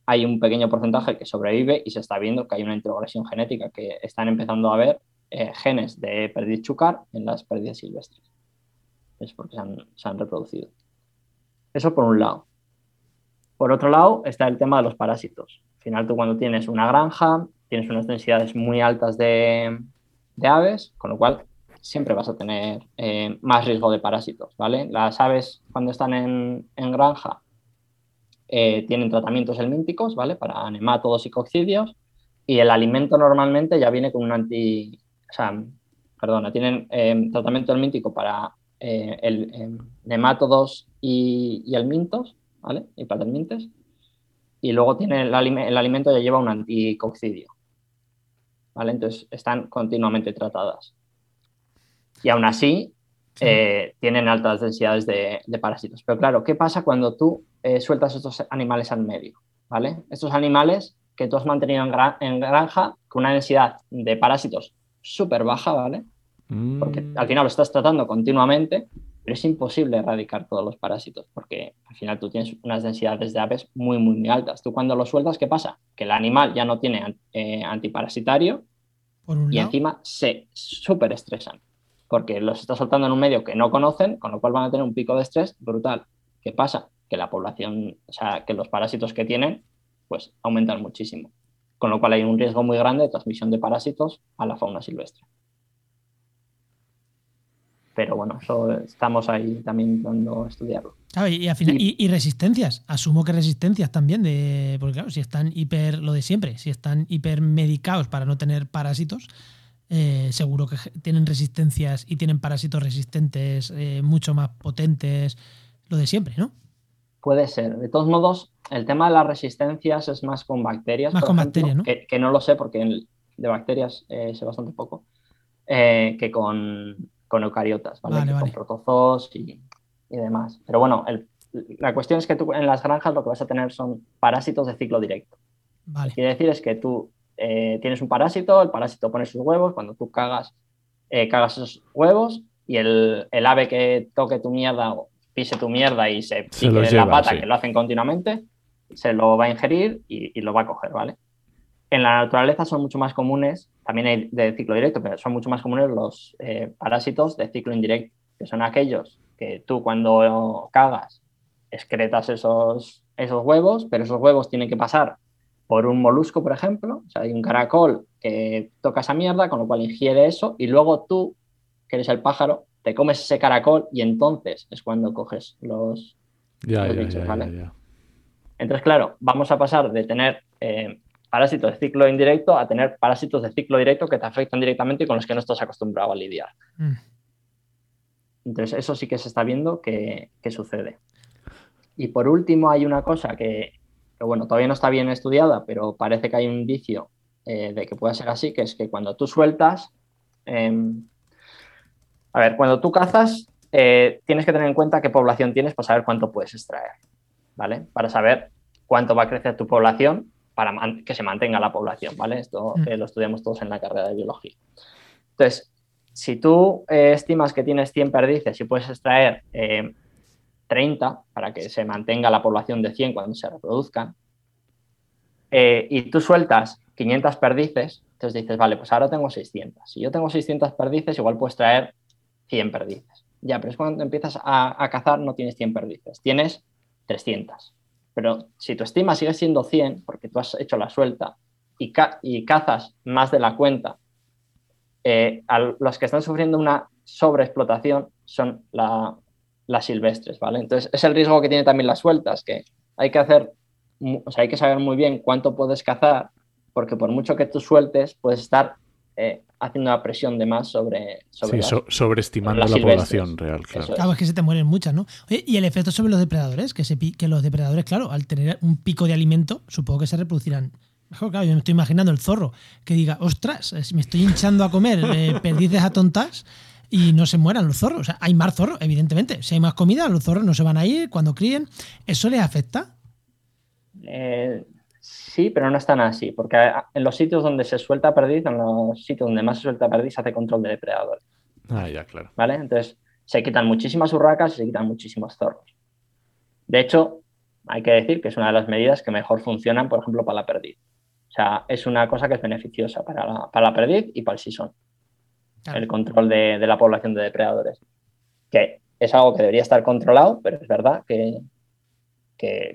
hay un pequeño porcentaje que sobrevive y se está viendo que hay una introgresión genética, que están empezando a haber eh, genes de perdiz chucar en las perdices silvestres es porque se han, reproducido. Eso por un lado. Por otro lado está el tema de los parásitos. Al final tú cuando tienes una granja, tienes unas densidades muy altas de, aves, con lo cual siempre vas a tener eh, más riesgo de parásitos, ¿vale? Las aves cuando están en, granja eh, tienen tratamientos helmínticos, ¿vale? Para nemátodos y coccidios y el alimento normalmente ya viene con un anti... O sea, perdona, tienen eh, tratamiento helmíntico para el, nemátodos y, y helmintos, ¿vale? Y para helmintes. Y luego tiene el, el alimento ya lleva un anticoccidio. ¿Vale? Entonces están continuamente tratadas y aún así eh, tienen altas densidades de, parásitos. Pero claro, ¿qué pasa cuando tú eh, sueltas estos animales al medio? ¿vale? Estos animales que tú has mantenido en, granja con una densidad de parásitos súper baja, ¿vale? Porque Mm. al final lo estás tratando continuamente, pero es imposible erradicar todos los parásitos, porque al final tú tienes unas densidades de aves muy, muy, muy altas. Tú cuando lo sueltas, ¿qué pasa? Que el animal ya no tiene eh, antiparasitario Por un y lado. encima se súper estresan porque los está soltando en un medio que no conocen, con lo cual van a tener un pico de estrés brutal. ¿Qué pasa? Que la población, o sea, que los parásitos que tienen, pues aumentan muchísimo. Con lo cual hay un riesgo muy grande de transmisión de parásitos a la fauna silvestre. Pero bueno, eso estamos ahí también intentando estudiarlo. Claro, y, al final- Y- y- y resistencias. Asumo que resistencias también, de, porque claro, si están hiper, lo de siempre, si están hipermedicados para no tener parásitos, eh, seguro que tienen resistencias y tienen parásitos resistentes eh, mucho más potentes, lo de siempre, ¿no? Puede ser. De todos modos, el tema de las resistencias es más con bacterias. Más por con ejemplo, bacterias, ¿no? Que, que no lo sé porque de bacterias eh, sé bastante poco. que con, con eucariotas, ¿vale? Vale, Que vale. Con protozoos y, y demás. Pero bueno, el- la cuestión es que tú en las granjas lo que vas a tener son parásitos de ciclo directo. Vale. quiere decir es que tú eh, tienes un parásito, el parásito pone sus huevos, cuando tú cagas, eh, cagas esos huevos y el, el ave que toque tu mierda o pise tu mierda y se Se pique los la pata, sí. que lo hacen continuamente, se lo va a ingerir y, y lo va a coger, ¿vale? En la naturaleza son mucho más comunes, también hay de ciclo directo, pero son mucho más comunes los eh, parásitos de ciclo indirecto, que son aquellos que tú cuando cagas excretas esos, esos huevos, pero esos huevos tienen que pasar por un molusco, por ejemplo, o sea, hay un caracol que toca esa mierda, con lo cual ingiere eso, y luego tú, que eres el pájaro, te comes ese caracol y entonces es cuando coges los... Ya, Los ya, bichos, ya, ya, ¿vale? ya. Entonces, claro, vamos a pasar de tener eh, parásitos de ciclo indirecto a tener parásitos de ciclo directo que te afectan directamente y con los que no estás acostumbrado a lidiar. Mm. Entonces, eso sí que se está viendo que, que sucede. Y por último, hay una cosa que, que, bueno, todavía no está bien estudiada, pero parece que hay un indicio eh, de que pueda ser así, que es que cuando tú sueltas, eh, a ver, cuando tú cazas, eh, tienes que tener en cuenta qué población tienes para saber cuánto puedes extraer, ¿vale? Para saber cuánto va a crecer tu población para que se mantenga la población, ¿vale? Esto Mm. eh, lo estudiamos todos en la carrera de biología. Entonces, si tú eh, estimas que tienes 100 perdices y puedes extraer eh, 30 para que se mantenga la población de 100 cuando se reproduzcan, eh, y tú sueltas 500 perdices, entonces dices, vale, pues ahora tengo 600. Si yo tengo 600 perdices, igual puedes traer 100 perdices. Ya, pero es cuando empiezas a, a cazar no tienes 100 perdices, tienes 300. Pero si tu estima sigue siendo 100, porque tú has hecho la suelta y, ca- y cazas más de la cuenta, eh, a los que están sufriendo una sobreexplotación son la- las silvestres, ¿vale? Entonces, es el riesgo que tiene también las sueltas, que hay que hacer, o sea, hay que saber muy bien cuánto puedes cazar, porque por mucho que tú sueltes, puedes estar eh, haciendo una presión de más sobre, sobre Sí, las- so- sobreestimando la silvestres. población real, claro. Es. Claro, es que se te mueren muchas, ¿no? Oye, y el efecto sobre los depredadores, que, se, que los depredadores, claro, al tener un pico de alimento, supongo que se reproducirán. Mejor, claro, yo me estoy imaginando el zorro que diga, ostras, me estoy hinchando a comer eh, perdices a tontas y no se mueran los zorros. O sea, hay más zorros, evidentemente. Si hay más comida, los zorros no se van a ir cuando críen. ¿Eso les afecta? Eh, sí, pero no es tan así, porque en los sitios donde se suelta perdiz, en los sitios donde más se suelta perdiz, se hace control de depredadores, Ah, ya, claro. ¿vale? Entonces, se quitan muchísimas urracas y se quitan muchísimos zorros. De hecho, hay que decir que es una de las medidas que mejor funcionan, por ejemplo, para la perdiz. O sea, es una cosa que es beneficiosa para la, para la perdiz y para el sisón, el control de, de la población de depredadores. Que es algo que debería estar controlado, pero es verdad que,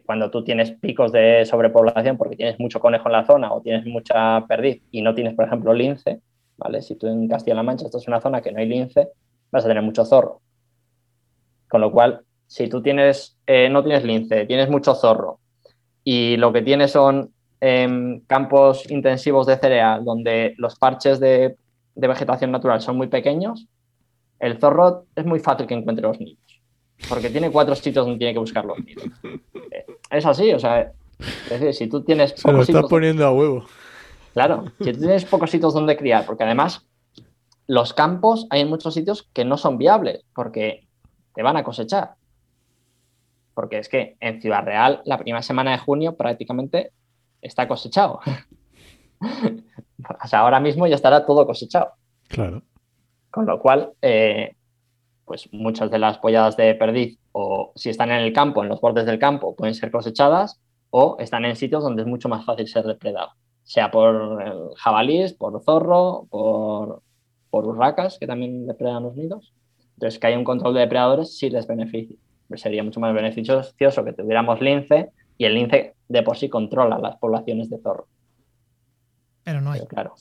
cuando tú tienes picos de sobrepoblación porque tienes mucho conejo en la zona o tienes mucha perdiz y no tienes, por ejemplo, lince, ¿vale? Si tú en Castilla-La Mancha estás en una zona que no hay lince, vas a tener mucho zorro. Con lo cual, si tú tienes, eh, no tienes lince, tienes mucho zorro y lo que tienes son em, campos intensivos de cereal donde los parches de, vegetación natural son muy pequeños, el zorro es muy fácil que encuentre los nidos, porque tiene cuatro sitios donde tiene que buscar los nidos. Es así, o sea, es decir, si tú tienes... Se lo estás poniendo a huevo. Claro, si tú tienes pocos sitios donde criar, porque además los campos hay en muchos sitios que no son viables, porque te van a cosechar. Porque es que en Ciudad Real la primera semana de junio prácticamente está cosechado. o sea, ahora mismo ya estará todo cosechado. Claro. Con lo cual, eh, pues muchas de las polladas de perdiz, o si están en el campo, en los bordes del campo, pueden ser cosechadas, o están en sitios donde es mucho más fácil ser depredado, sea por el jabalís, por zorro, por, por urracas, que también depredan los nidos. Entonces, que haya un control de depredadores sí les beneficia sería mucho más beneficioso que tuviéramos lince y el lince de por sí controla las poblaciones de zorro. Pero no hay. claro,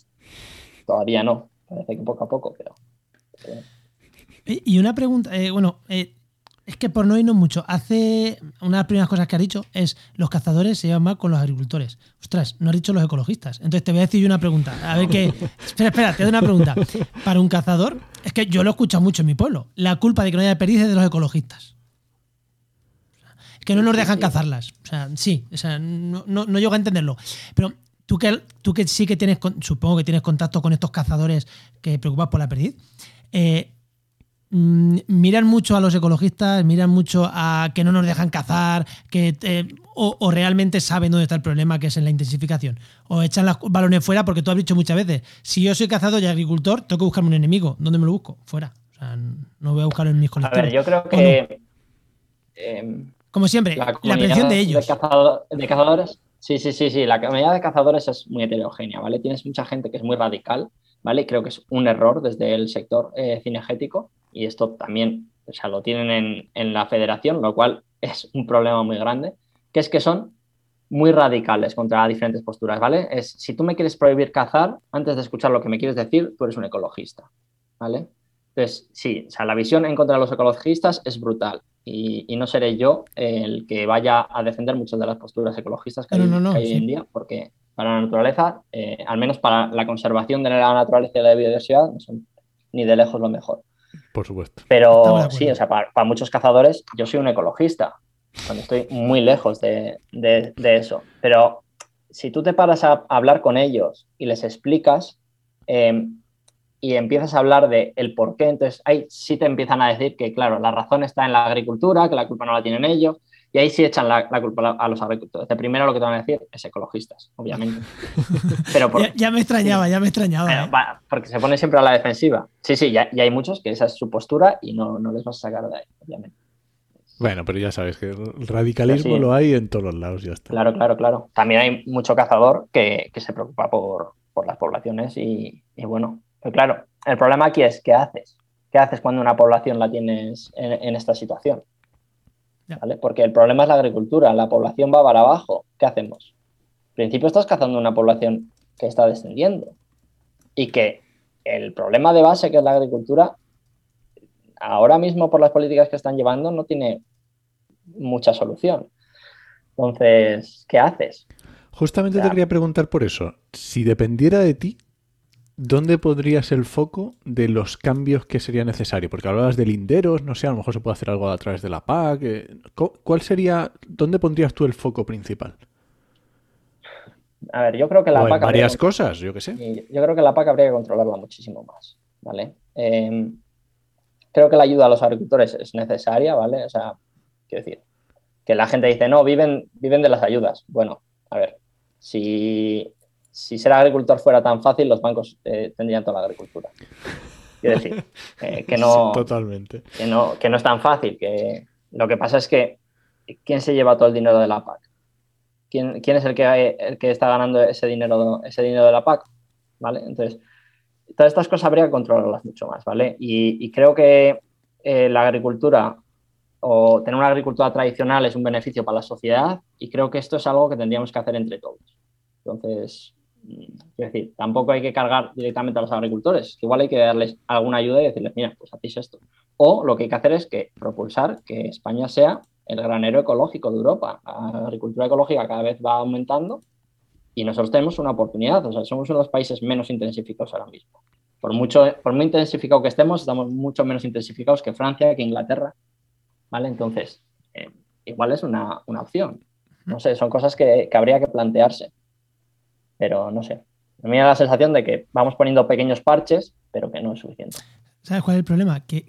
todavía no. Parece que poco a poco, pero. Y una pregunta, eh, bueno, eh, es que por no irnos mucho, hace una de las primeras cosas que ha dicho es los cazadores se llevan mal con los agricultores. Ostras, no ha dicho los ecologistas. Entonces te voy a decir una pregunta. A ver qué. espera, espera, te doy una pregunta. Para un cazador, es que yo lo he escuchado mucho en mi pueblo. La culpa de que no haya perdiz es de los ecologistas que no nos dejan cazarlas. O sea, sí, o sea, no, no, no llego a entenderlo. Pero tú que, tú que sí que tienes, supongo que tienes contacto con estos cazadores que preocupas por la perdiz, eh, miran mucho a los ecologistas, miran mucho a que no nos dejan cazar, que eh, o, realmente saben dónde está el problema, que es en la intensificación. O echan los balones fuera, porque tú has dicho muchas veces, si yo soy cazador y agricultor, tengo que buscarme un enemigo. ¿Dónde me lo busco? Fuera. O sea, no voy a buscarlo en mis colectivos. A ver, yo creo que... Em, como siempre, la, atención de ellos. De, cazadores, sí, sí, sí, sí. La comunidad de cazadores es muy heterogénea, ¿vale? Tienes mucha gente que es muy radical, ¿vale? Creo que es un error desde el sector eh, cinegético y esto también, o sea, lo tienen en, en la federación, lo cual es un problema muy grande, que es que son muy radicales contra diferentes posturas, ¿vale? Es, si tú me quieres prohibir cazar, antes de escuchar lo que me quieres decir, tú eres un ecologista, ¿vale? Entonces, sí, o sea, la visión en contra de los ecologistas es brutal y, no seré yo el que vaya a defender muchas de las posturas ecologistas que hay, hoy en día, porque para la naturaleza, eh, al menos para la conservación de la naturaleza y la biodiversidad, no son ni de lejos lo mejor. Por supuesto. Pero sí, o sea, para, muchos cazadores, yo soy un ecologista, cuando estoy muy lejos de, eso. Pero si tú te paras a hablar con ellos y les explicas, eh, y empiezas a hablar de el por qué, entonces ahí sí te empiezan a decir que, claro, la razón está en la agricultura, que la culpa no la tienen ellos, y ahí sí echan la, culpa a los agricultores. De primero lo que te van a decir es ecologistas, obviamente. Pero ya, me extrañaba, ya me extrañaba. ¿eh? Porque se pone siempre a la defensiva. Sí, sí, ya, hay muchos que esa es su postura y no, no les vas a sacar de ahí, obviamente. Bueno, pero ya sabes que el radicalismo lo hay en todos los lados, ya está. Claro, claro, claro. También hay mucho cazador que, se preocupa por, las poblaciones y, y bueno, pero claro, el problema aquí es ¿qué haces? ¿Qué haces cuando una población la tienes en, esta situación? Porque el problema es la agricultura, la población va para abajo. ¿Qué hacemos? En principio estás cazando una población que está descendiendo y que el problema de base que es la agricultura, ahora mismo por las políticas que están llevando no tiene mucha solución. Entonces, ¿qué haces? Justamente te quería preguntar por eso. Si dependiera de ti, ¿dónde podrías el foco de los cambios que sería necesario? Porque hablabas de linderos, no sé, a lo mejor se puede hacer algo a través de la PAC. Eh, ¿Cuál sería, dónde pondrías tú el foco principal? A ver, yo creo que la PAC. varias cosas, yo qué sé. Yo creo que la PAC habría que controlarla muchísimo más, ¿vale? Em, creo que la ayuda a los agricultores es necesaria, ¿vale? O sea, quiero decir, que la gente dice, no, viven, viven de las ayudas. Bueno, a ver, si si ser agricultor fuera tan fácil, los bancos eh, tendrían toda la agricultura. Quiero decir, eh, que, no, totalmente. Que, no, que no es tan fácil. Que lo que pasa es que, ¿quién se lleva todo el dinero de la PAC? ¿Quién, quién es el que, el que está ganando ese dinero, ese dinero de la PAC? ¿Vale? Entonces, todas estas cosas habría que controlarlas mucho más, ¿vale? Y, creo que eh, la agricultura o tener una agricultura tradicional es un beneficio para la sociedad y creo que esto es algo que tendríamos que hacer entre todos. Entonces, Es decir, tampoco hay que cargar directamente a los agricultores. Igual hay que darles alguna ayuda y decirles, mira, pues hacéis esto. O lo que hay que hacer es que propulsar que España sea el granero ecológico de Europa. La agricultura ecológica cada vez va aumentando y nosotros tenemos una oportunidad. O sea, somos uno de los países menos intensificados ahora mismo. Por, mucho, por muy intensificado que estemos, estamos mucho menos intensificados que Francia, que Inglaterra. ¿Vale? Entonces, eh, igual es una, opción. No sé, son cosas que, que habría que plantearse. Pero no sé, me da la sensación de que vamos poniendo pequeños parches, pero que no es suficiente. ¿Sabes cuál es el problema? Que,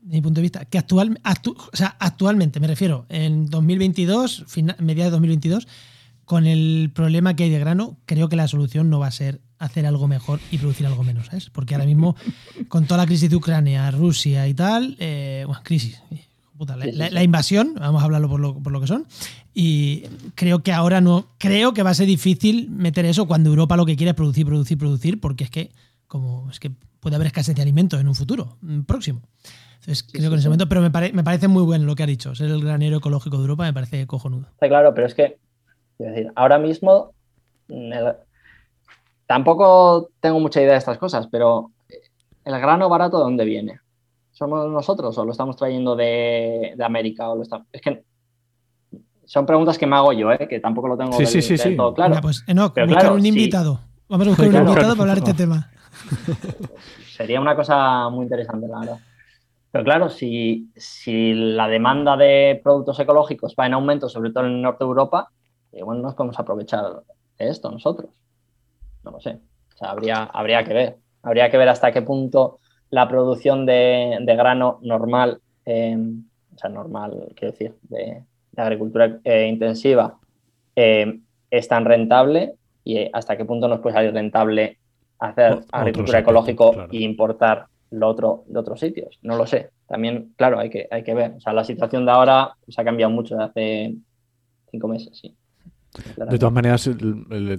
de mi punto de vista, que actual, o sea, actualmente, me refiero, en 2022, mediados de 2022, con el problema que hay de grano, creo que la solución no va a ser hacer algo mejor y producir algo menos, ¿sabes? Porque ahora mismo, con toda la crisis de Ucrania, Rusia y tal, eh, bueno, crisis, la, invasión, vamos a hablarlo por lo, por lo, que son, y creo que ahora no, creo que va a ser difícil meter eso cuando Europa lo que quiere es producir, producir, producir, porque es que, como es que puede haber escasez de alimentos en un futuro mm, próximo. Entonces, creo que en ese momento, pero me, me, parece muy bueno lo que ha dicho, ser el granero ecológico de Europa me parece cojonudo. Está claro, pero es que, es decir, ahora mismo mm, tampoco tengo mucha idea de estas cosas, pero el grano barato, ¿de dónde viene? ¿Somos nosotros o lo estamos trayendo de, América? O lo es que son preguntas que me hago yo, ¿eh? que tampoco lo tengo todo claro. pues Enoch, buscar un invitado. Vamos a buscar un invitado para hablar de este tema. Sería una cosa muy interesante, la verdad. Pero claro, si, si, la demanda de productos ecológicos va en aumento, sobre todo en el norte de Europa, igual eh, nos podemos aprovechar de esto nosotros. No lo sé. O sea, habría, habría que ver. Habría que ver hasta qué punto la producción de, grano normal, eh, o sea, normal, quiero decir, de, agricultura eh, intensiva, eh, es tan rentable y hasta qué punto nos puede salir rentable hacer agricultura ecológica e importar lo otro de otros sitios. No lo sé. También, claro, hay que, hay que ver. O sea, la situación de ahora se ha cambiado mucho de hace cinco meses, sí. De todas maneras,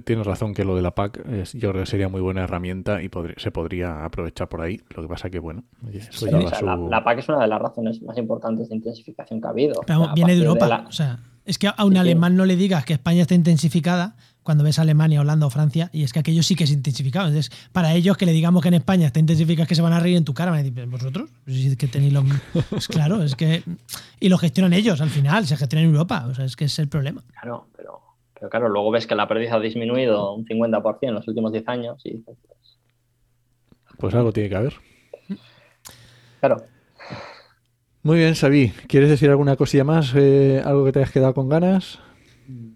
tienes razón que lo de la PAC yo creo que sería muy buena herramienta y se podría aprovechar por ahí. Lo que pasa que, bueno, la, PAC es una de las razones más importantes de intensificación que ha habido. viene de Europa. O sea, es que a un alemán no le digas que España está intensificada cuando ves Alemania, Holanda o Francia, y es que aquello sí que es intensificado. Entonces, para ellos que le digamos que en España está intensificado, es que se van a reír en tu cara, van a decir, ¿vosotros? Pues que tenéis lo pues claro, es que. Y lo gestionan ellos al final, se gestiona en Europa, o sea, es que es el problema. Claro, pero pero claro, luego ves que la pérdida ha disminuido un 50% en los últimos 10 años y pues, pues algo tiene que haber. Claro. Muy bien, Xavi. ¿Quieres decir alguna cosilla más? Eh, ¿Algo que te hayas quedado con ganas? En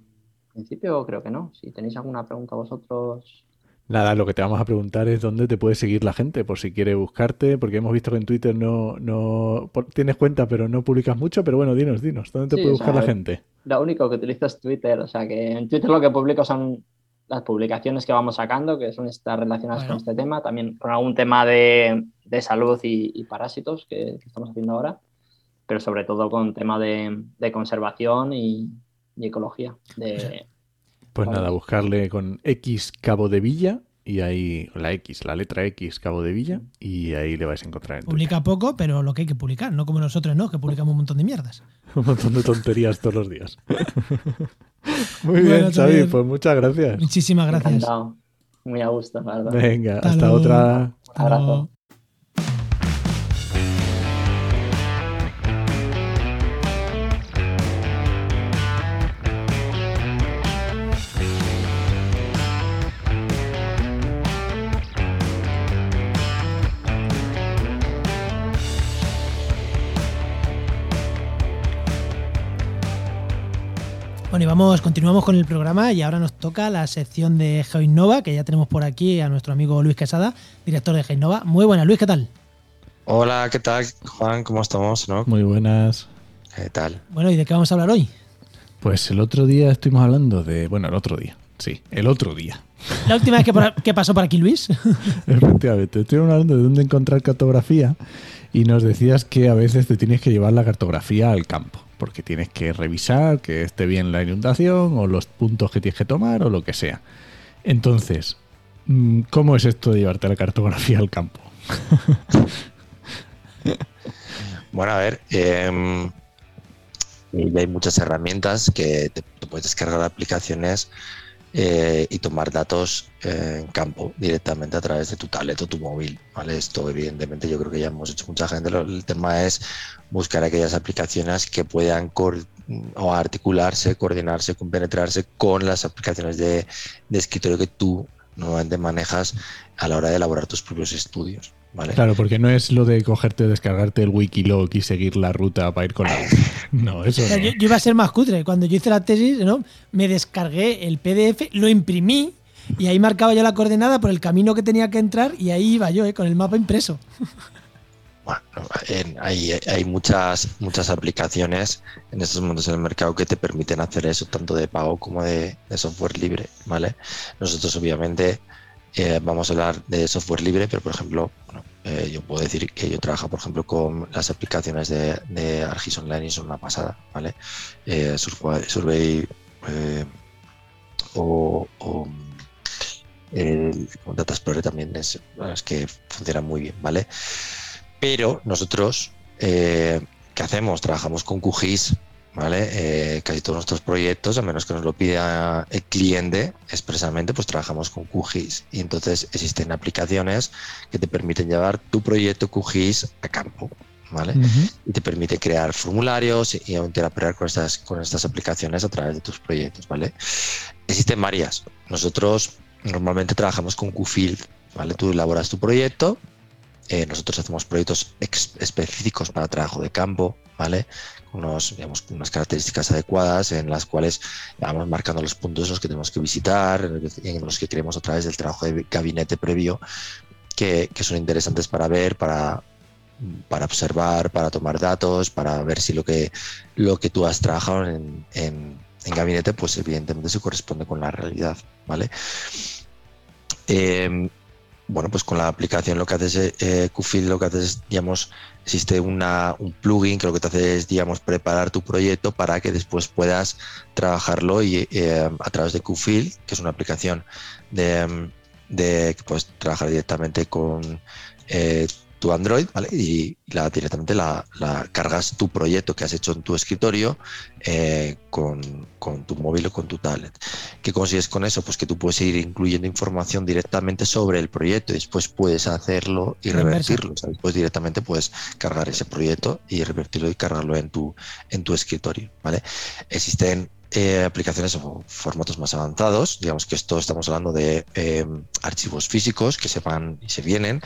principio creo que no. Si tenéis alguna pregunta vosotros... Nada, lo que te vamos a preguntar es dónde te puede seguir la gente, por si quiere buscarte, porque hemos visto que en Twitter no, no tienes cuenta, pero no publicas mucho, pero bueno, dinos, dinos, ¿dónde te puede buscar la gente? Lo único que utilizo es Twitter, o sea que en Twitter lo que publico son las publicaciones que vamos sacando, que son estas relacionadas con este tema, también con algún tema de, salud y, parásitos que, estamos haciendo ahora, pero sobre todo con tema de, conservación y, ecología. De, pues nada, buscarle con X Cabo de Villa y ahí la X, la letra X Cabo de Villa y ahí le vais a encontrar. En Publica poco, pero lo que hay que publicar, no como nosotros, ¿no? Que publicamos un montón de mierdas. un montón de tonterías todos los días. Muy bien, Xavi, pues muchas gracias. Muchísimas gracias. Muy a gusto, la verdad. Venga, hasta, otra. Un abrazo. Continuamos con el programa y ahora nos toca la sección de GeoInnova, que ya tenemos por aquí a nuestro amigo Luis Quesada, director de GeoInnova. Muy buenas, Luis, ¿qué tal? Hola, ¿qué tal, Juan? ¿Cómo estamos? Muy buenas. ¿Qué tal? Bueno, ¿y de qué vamos a hablar hoy? Pues el otro día estuvimos hablando de. Bueno, el otro día. Sí, el otro día. La última vez que, pasó por aquí, Luis. Efectivamente, estuvimos hablando de dónde encontrar cartografía y nos decías que a veces te tienes que llevar la cartografía al campo porque tienes que revisar que esté bien la inundación o los puntos que tienes que tomar o lo que sea. Entonces, mm, ¿cómo es esto de llevarte la cartografía al campo? bueno, a ver, eh, hay muchas herramientas que te, puedes descargar aplicaciones eh, y tomar datos eh, en campo directamente a través de tu tablet o tu móvil. Esto evidentemente yo creo que ya hemos hecho mucha gente. El tema es buscar aquellas aplicaciones que puedan o articularse, coordinarse, compenetrarse con las aplicaciones de, de escritorio que tú normalmente manejas a la hora de elaborar tus propios estudios. ¿Vale? Claro, porque no es lo de cogerte, descargarte el Wikilog y seguir la ruta para ir con la. No, eso no. yo, yo iba a ser más cutre. Cuando yo hice la tesis, ¿no? me descargué el PDF, lo imprimí y ahí marcaba yo la coordenada por el camino que tenía que entrar y ahí iba yo, ¿eh? con el mapa impreso. Bueno, en- hay, hay muchas, muchas aplicaciones en estos momentos en el mercado que te permiten hacer eso, tanto de pago como de, de software libre, ¿vale? Nosotros obviamente eh, vamos a hablar de software libre, pero por ejemplo, eh, yo puedo decir que yo trabajo, por ejemplo, con las aplicaciones de, de Argis Online y son una pasada, ¿vale? Eh, Survey, o, o, Data Explorer también es, es que funciona muy bien, ¿vale? Pero nosotros, ¿qué hacemos? Trabajamos con QGIS, ¿vale? Eh, casi todos nuestros proyectos, a menos que nos lo pida el cliente expresamente, pues trabajamos con QGIS. Y entonces existen aplicaciones que te permiten llevar tu proyecto QGIS a campo, ¿vale? Y te permite crear formularios y interactuar con estas, con estas aplicaciones a través de tus proyectos, ¿vale? Existen varias. Nosotros normalmente trabajamos con QField, ¿vale? Tú elaboras tu proyecto, eh, nosotros hacemos proyectos específicos para trabajo de campo, ¿vale? Con unas características adecuadas en las cuales vamos marcando los puntos los que tenemos que visitar, en los que queremos a través del trabajo de gabinete previo, que, son interesantes para ver, para, para observar, para tomar datos, para ver si lo que, lo que tú has trabajado en, en- en gabinete, pues evidentemente se corresponde con la realidad, ¿vale? Eh, bueno, pues con la aplicación lo que haces, es, eh, QField lo que haces es, digamos, existe una, un plugin que lo que te hace es, digamos, preparar tu proyecto para que después puedas trabajarlo y, eh, a través de QField, que es una aplicación de, de que puedes trabajar directamente con eh, tu Android, ¿vale? Y la, directamente la, la cargas tu proyecto que has hecho en tu escritorio eh, con, con tu móvil o con tu tablet. ¿Qué consigues con eso? Pues que tú puedes ir incluyendo información directamente sobre el proyecto y después puedes hacerlo y revertirlo. O sea, después directamente puedes cargar ese proyecto y revertirlo y cargarlo en tu, en tu escritorio, ¿vale? Existen eh, aplicaciones o formatos más avanzados, digamos que esto estamos hablando de eh, archivos físicos que se van y se vienen,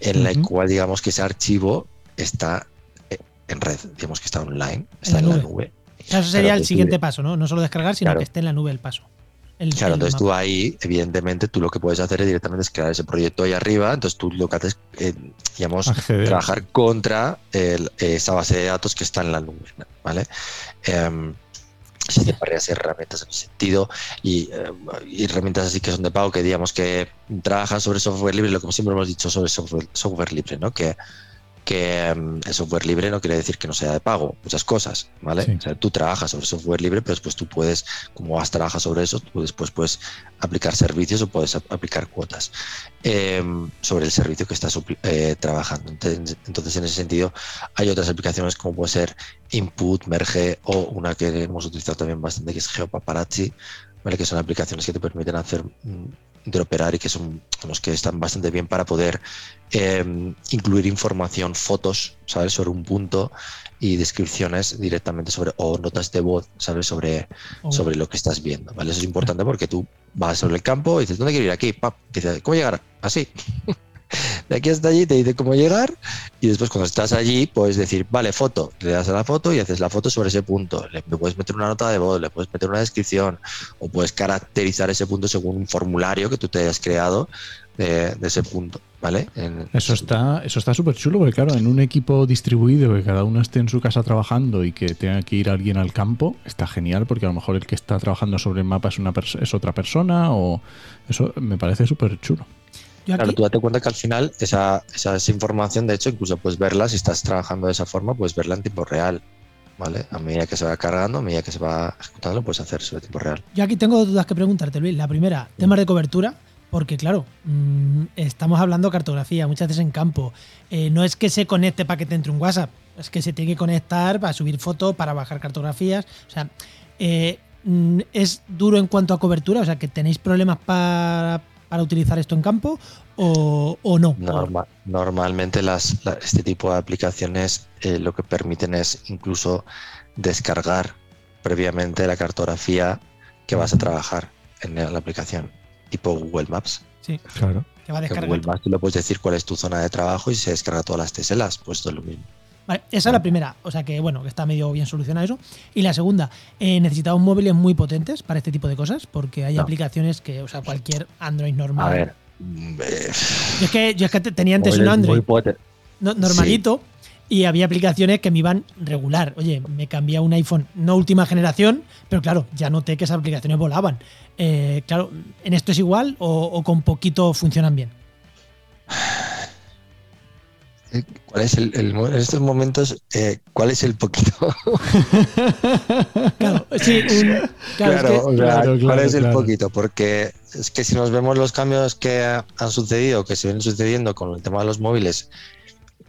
en la Ujú. cual digamos que ese archivo está eh, en red, digamos que está online, está En en la la nube. eso sería Claro, el siguiente tú- paso, ¿no? No solo descargar, sino Claro. que esté en la nube el paso. El- Claro, el entonces tú ahí, evidentemente, tú lo que puedes hacer es directamente es crear ese proyecto ahí arriba, entonces tú lo que haces, eh, digamos, Acceder. trabajar contra el- esa base de datos que está en la nube, ¿vale? Existen varias herramientas en ese sentido y, eh, y herramientas así que son de pago que digamos que trabajan sobre software libre, lo que siempre hemos dicho sobre software, software libre, ¿no? Que, que em, el software libre no quiere decir que no sea de pago, muchas cosas, ¿vale? Sí. O sea, tú trabajas sobre software libre, pero después tú puedes, como has trabajado sobre eso, tú después puedes aplicar servicios o puedes ap- aplicar cuotas em, sobre el servicio que estás eh, trabajando. Entonces, entonces, en ese sentido, hay otras aplicaciones como puede ser Input, Merge o una que hemos utilizado también bastante que es GeoPaparazzi, ¿vale? que son aplicaciones que te permiten hacer mm, interoperar y que son los que están bastante bien para poder eh, incluir información, fotos, ¿sabes? Sobre un punto y descripciones directamente sobre, o notas de voz, ¿sabes? Sobre, sobre lo que estás viendo, ¿vale? Eso es importante porque tú vas sobre el campo y dices, ¿dónde quiero ir? Aquí, pap, dices, ¿cómo llegar? Así. De aquí hasta allí te dice cómo llegar y después cuando estás allí puedes decir, vale, foto, le das a la foto y haces la foto sobre ese punto. Le puedes meter una nota de voz, le puedes meter una descripción o puedes caracterizar ese punto según un formulario que tú te hayas creado de, ese punto, ¿vale? Eso está eso está súper chulo, porque claro, en un equipo distribuido, que cada uno esté en su casa trabajando y que tenga que ir alguien al campo, está genial, porque a lo mejor el que está trabajando sobre el mapa es, una es otra persona, o eso me parece súper chulo. Yo Claro, tú date cuenta que al final esa, esa, esa información, de hecho, incluso puedes verla, si estás trabajando de esa forma, puedes verla en tiempo real, ¿vale? A medida que se va cargando, a medida que se va ejecutando, lo puedes hacer sobre tiempo real. yo aquí tengo dudas que preguntarte, Luis. La primera, temas de cobertura. Porque claro, mm, estamos hablando cartografía, muchas veces en campo. Eh, no es que se conecte para que te entre un WhatsApp, es que se tiene que conectar para subir fotos, para bajar cartografías. O sea, eh, mm, es duro en cuanto a cobertura, o sea, que tenéis problemas para, para utilizar esto en campo o, o no. Norma- normalmente las, la- este tipo de aplicaciones eh, lo que permiten es incluso descargar previamente la cartografía que vas a trabajar en la aplicación, tipo Google Maps. Sí, Claro. que va a Que descargar. Google Maps le puedes decir cuál es tu zona de trabajo y se descarga todas las teselas, pues esto es lo mismo. Vale, esa es la primera, o sea que bueno, que está medio bien solucionado eso. Y la segunda, eh, necesitamos móviles muy potentes para este tipo de cosas, porque hay No. aplicaciones que, o sea, cualquier Android normal. A ver, Yo es que, yo es que te- tenía antes un Android no- normalito y había aplicaciones que me iban regular. Oye, me cambié a un iPhone no última generación, pero claro, ya noté que esas aplicaciones volaban. Eh, claro, ¿en esto es igual o, o con poquito funcionan bien? ¿Cuál es el, el en estos momentos, eh, cuál es el poquito? Claro, sí, un- claro, es que- o sea, claro, ¿cuál claro, es el claro. poquito? Porque es que si nos vemos los cambios que ha- han sucedido, que se vienen sucediendo con el tema de los móviles,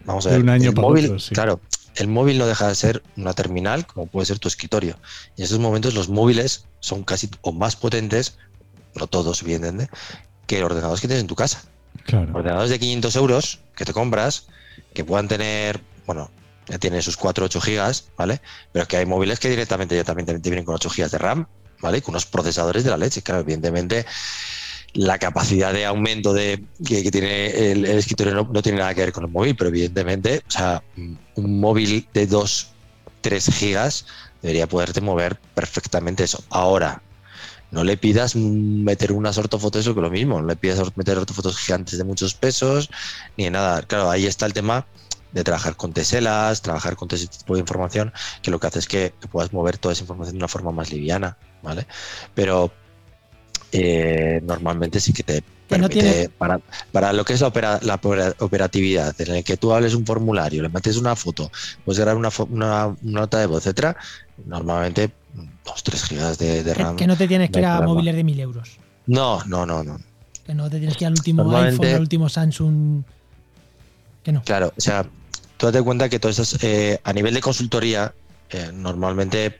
vamos a De ver, un año el para móvil, otro, sí. claro, el móvil no deja de ser una terminal, como puede ser tu escritorio. Y en estos momentos los móviles son casi o más potentes, no todos, evidentemente, que los ordenadores que tienes en tu casa. Claro. Ordenadores de 500 euros que te compras, que puedan tener, bueno, ya tienen sus 4 8 gigas, ¿vale? Pero que hay móviles que directamente ya también te vienen con 8 gigas de RAM, ¿vale? Con unos procesadores de la leche. Claro, evidentemente la capacidad de aumento de, que, tiene el, el escritorio no, no tiene nada que ver con el móvil, pero evidentemente, o sea, un móvil de 2, 3 gigas debería poderte mover perfectamente eso. Ahora, no le pidas meter unas ortofotos, eso que lo mismo, no le pidas meter ortofotos gigantes de muchos pesos, ni de nada. Claro, ahí está el tema de trabajar con teselas, trabajar con todo ese tipo de información, que lo que hace es que, puedas mover toda esa información de una forma más liviana, ¿vale? Pero eh, normalmente sí que te no permite, tiene- para, para lo que es la, opera- la opera- operatividad, en el que tú hables un formulario, le metes una foto, puedes grabar una- una nota de voz, etcétera, normalmente 2-3 gigas de, de que, RAM. que no te tienes que ir a problema. móviles de 1000 euros. No, no, no, no. Que no te tienes que ir al último iPhone, al último Samsung. Que no. Claro, o sea, tú date cuenta que todas esas, eh, a nivel de consultoría, eh, normalmente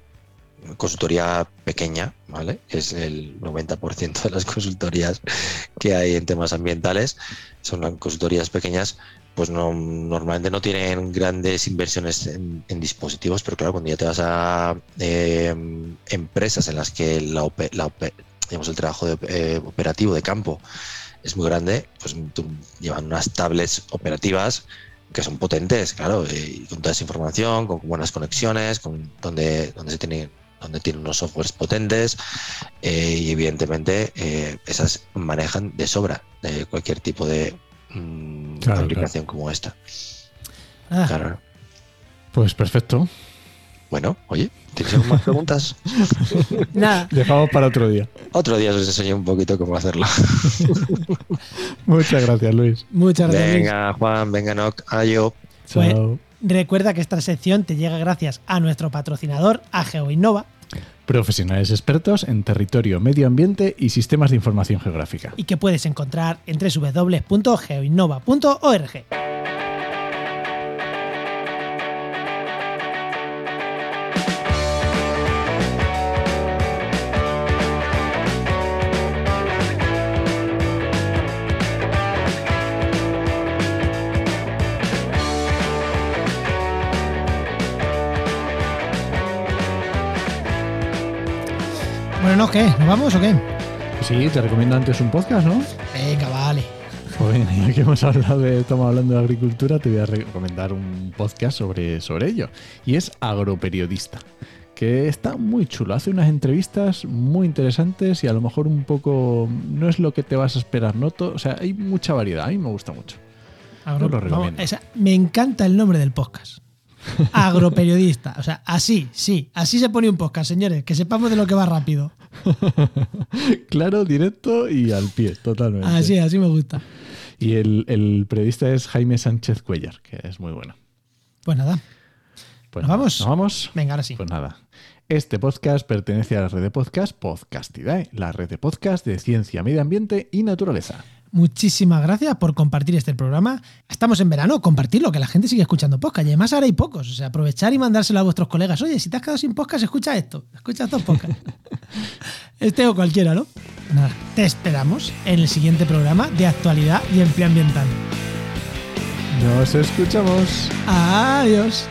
consultoría pequeña, ¿vale? Es el 90% de las consultorías que hay en temas ambientales, son consultorías pequeñas, pues no, normalmente no tienen grandes inversiones en, en dispositivos, pero claro, cuando ya te vas a eh, empresas en las que la, la digamos, el trabajo de, eh, operativo de campo es muy grande, pues llevan unas tablets operativas que son potentes, claro, eh, y con toda esa información, con buenas conexiones, con donde, donde se tiene donde tienen unos softwares potentes eh, y evidentemente eh, esas manejan de sobra de cualquier tipo de mm, Claro, aplicación como esta. Ah, Claro. Pues perfecto. Bueno, oye, ¿tienes algunas preguntas? Nada, Dejamos para otro día. Otro día os enseño un poquito cómo hacerlo. Muchas gracias, Luis. muchas gracias. Luis. Venga, Juan, venga, Noc, yo. Pues- Chao. Recuerda que esta sección te llega gracias a nuestro patrocinador, a GeoInnova, Profesionales expertos en territorio, medio ambiente y sistemas de información geográfica. y que puedes encontrar en www.geoinnova.org. qué? ¿Nos vamos o qué? Sí, te recomiendo antes un podcast, ¿no? Venga, vale. Pues ya que hemos hablado de, estamos hablando de agricultura, te voy a recomendar un podcast sobre, sobre ello. Y es Agroperiodista, que está muy chulo. Hace unas entrevistas muy interesantes y a lo mejor un poco no es lo que te vas a esperar, ¿no? O sea, hay mucha variedad. A mí me gusta mucho. Agro- lo recomiendo. esa- me encanta el nombre del podcast. Agroperiodista. O sea, así, sí, así se pone un podcast, señores, que sepamos de lo que va rápido. claro, directo y al pie, totalmente. Así, así me gusta. Y el, el periodista es Jaime Sánchez Cuellar, que es muy bueno. Pues nada, Pues ¿Nos vamos? ¿Nos vamos? venga, ahora sí. Pues nada. Este podcast pertenece a la red de podcast Podcastidae, la red de podcast de ciencia, medio ambiente y naturaleza. Muchísimas gracias por compartir este programa. Estamos en verano, compartirlo, que la gente sigue escuchando podcast. Y además ahora hay pocos. O sea, aprovechar y mandárselo a vuestros colegas. Oye, si te has quedado sin podcast, escucha esto. Escucha estos podcasts. Este o cualquiera, ¿no? Nada, te esperamos en el siguiente programa de actualidad y empleo ambiental. Nos escuchamos. Adiós.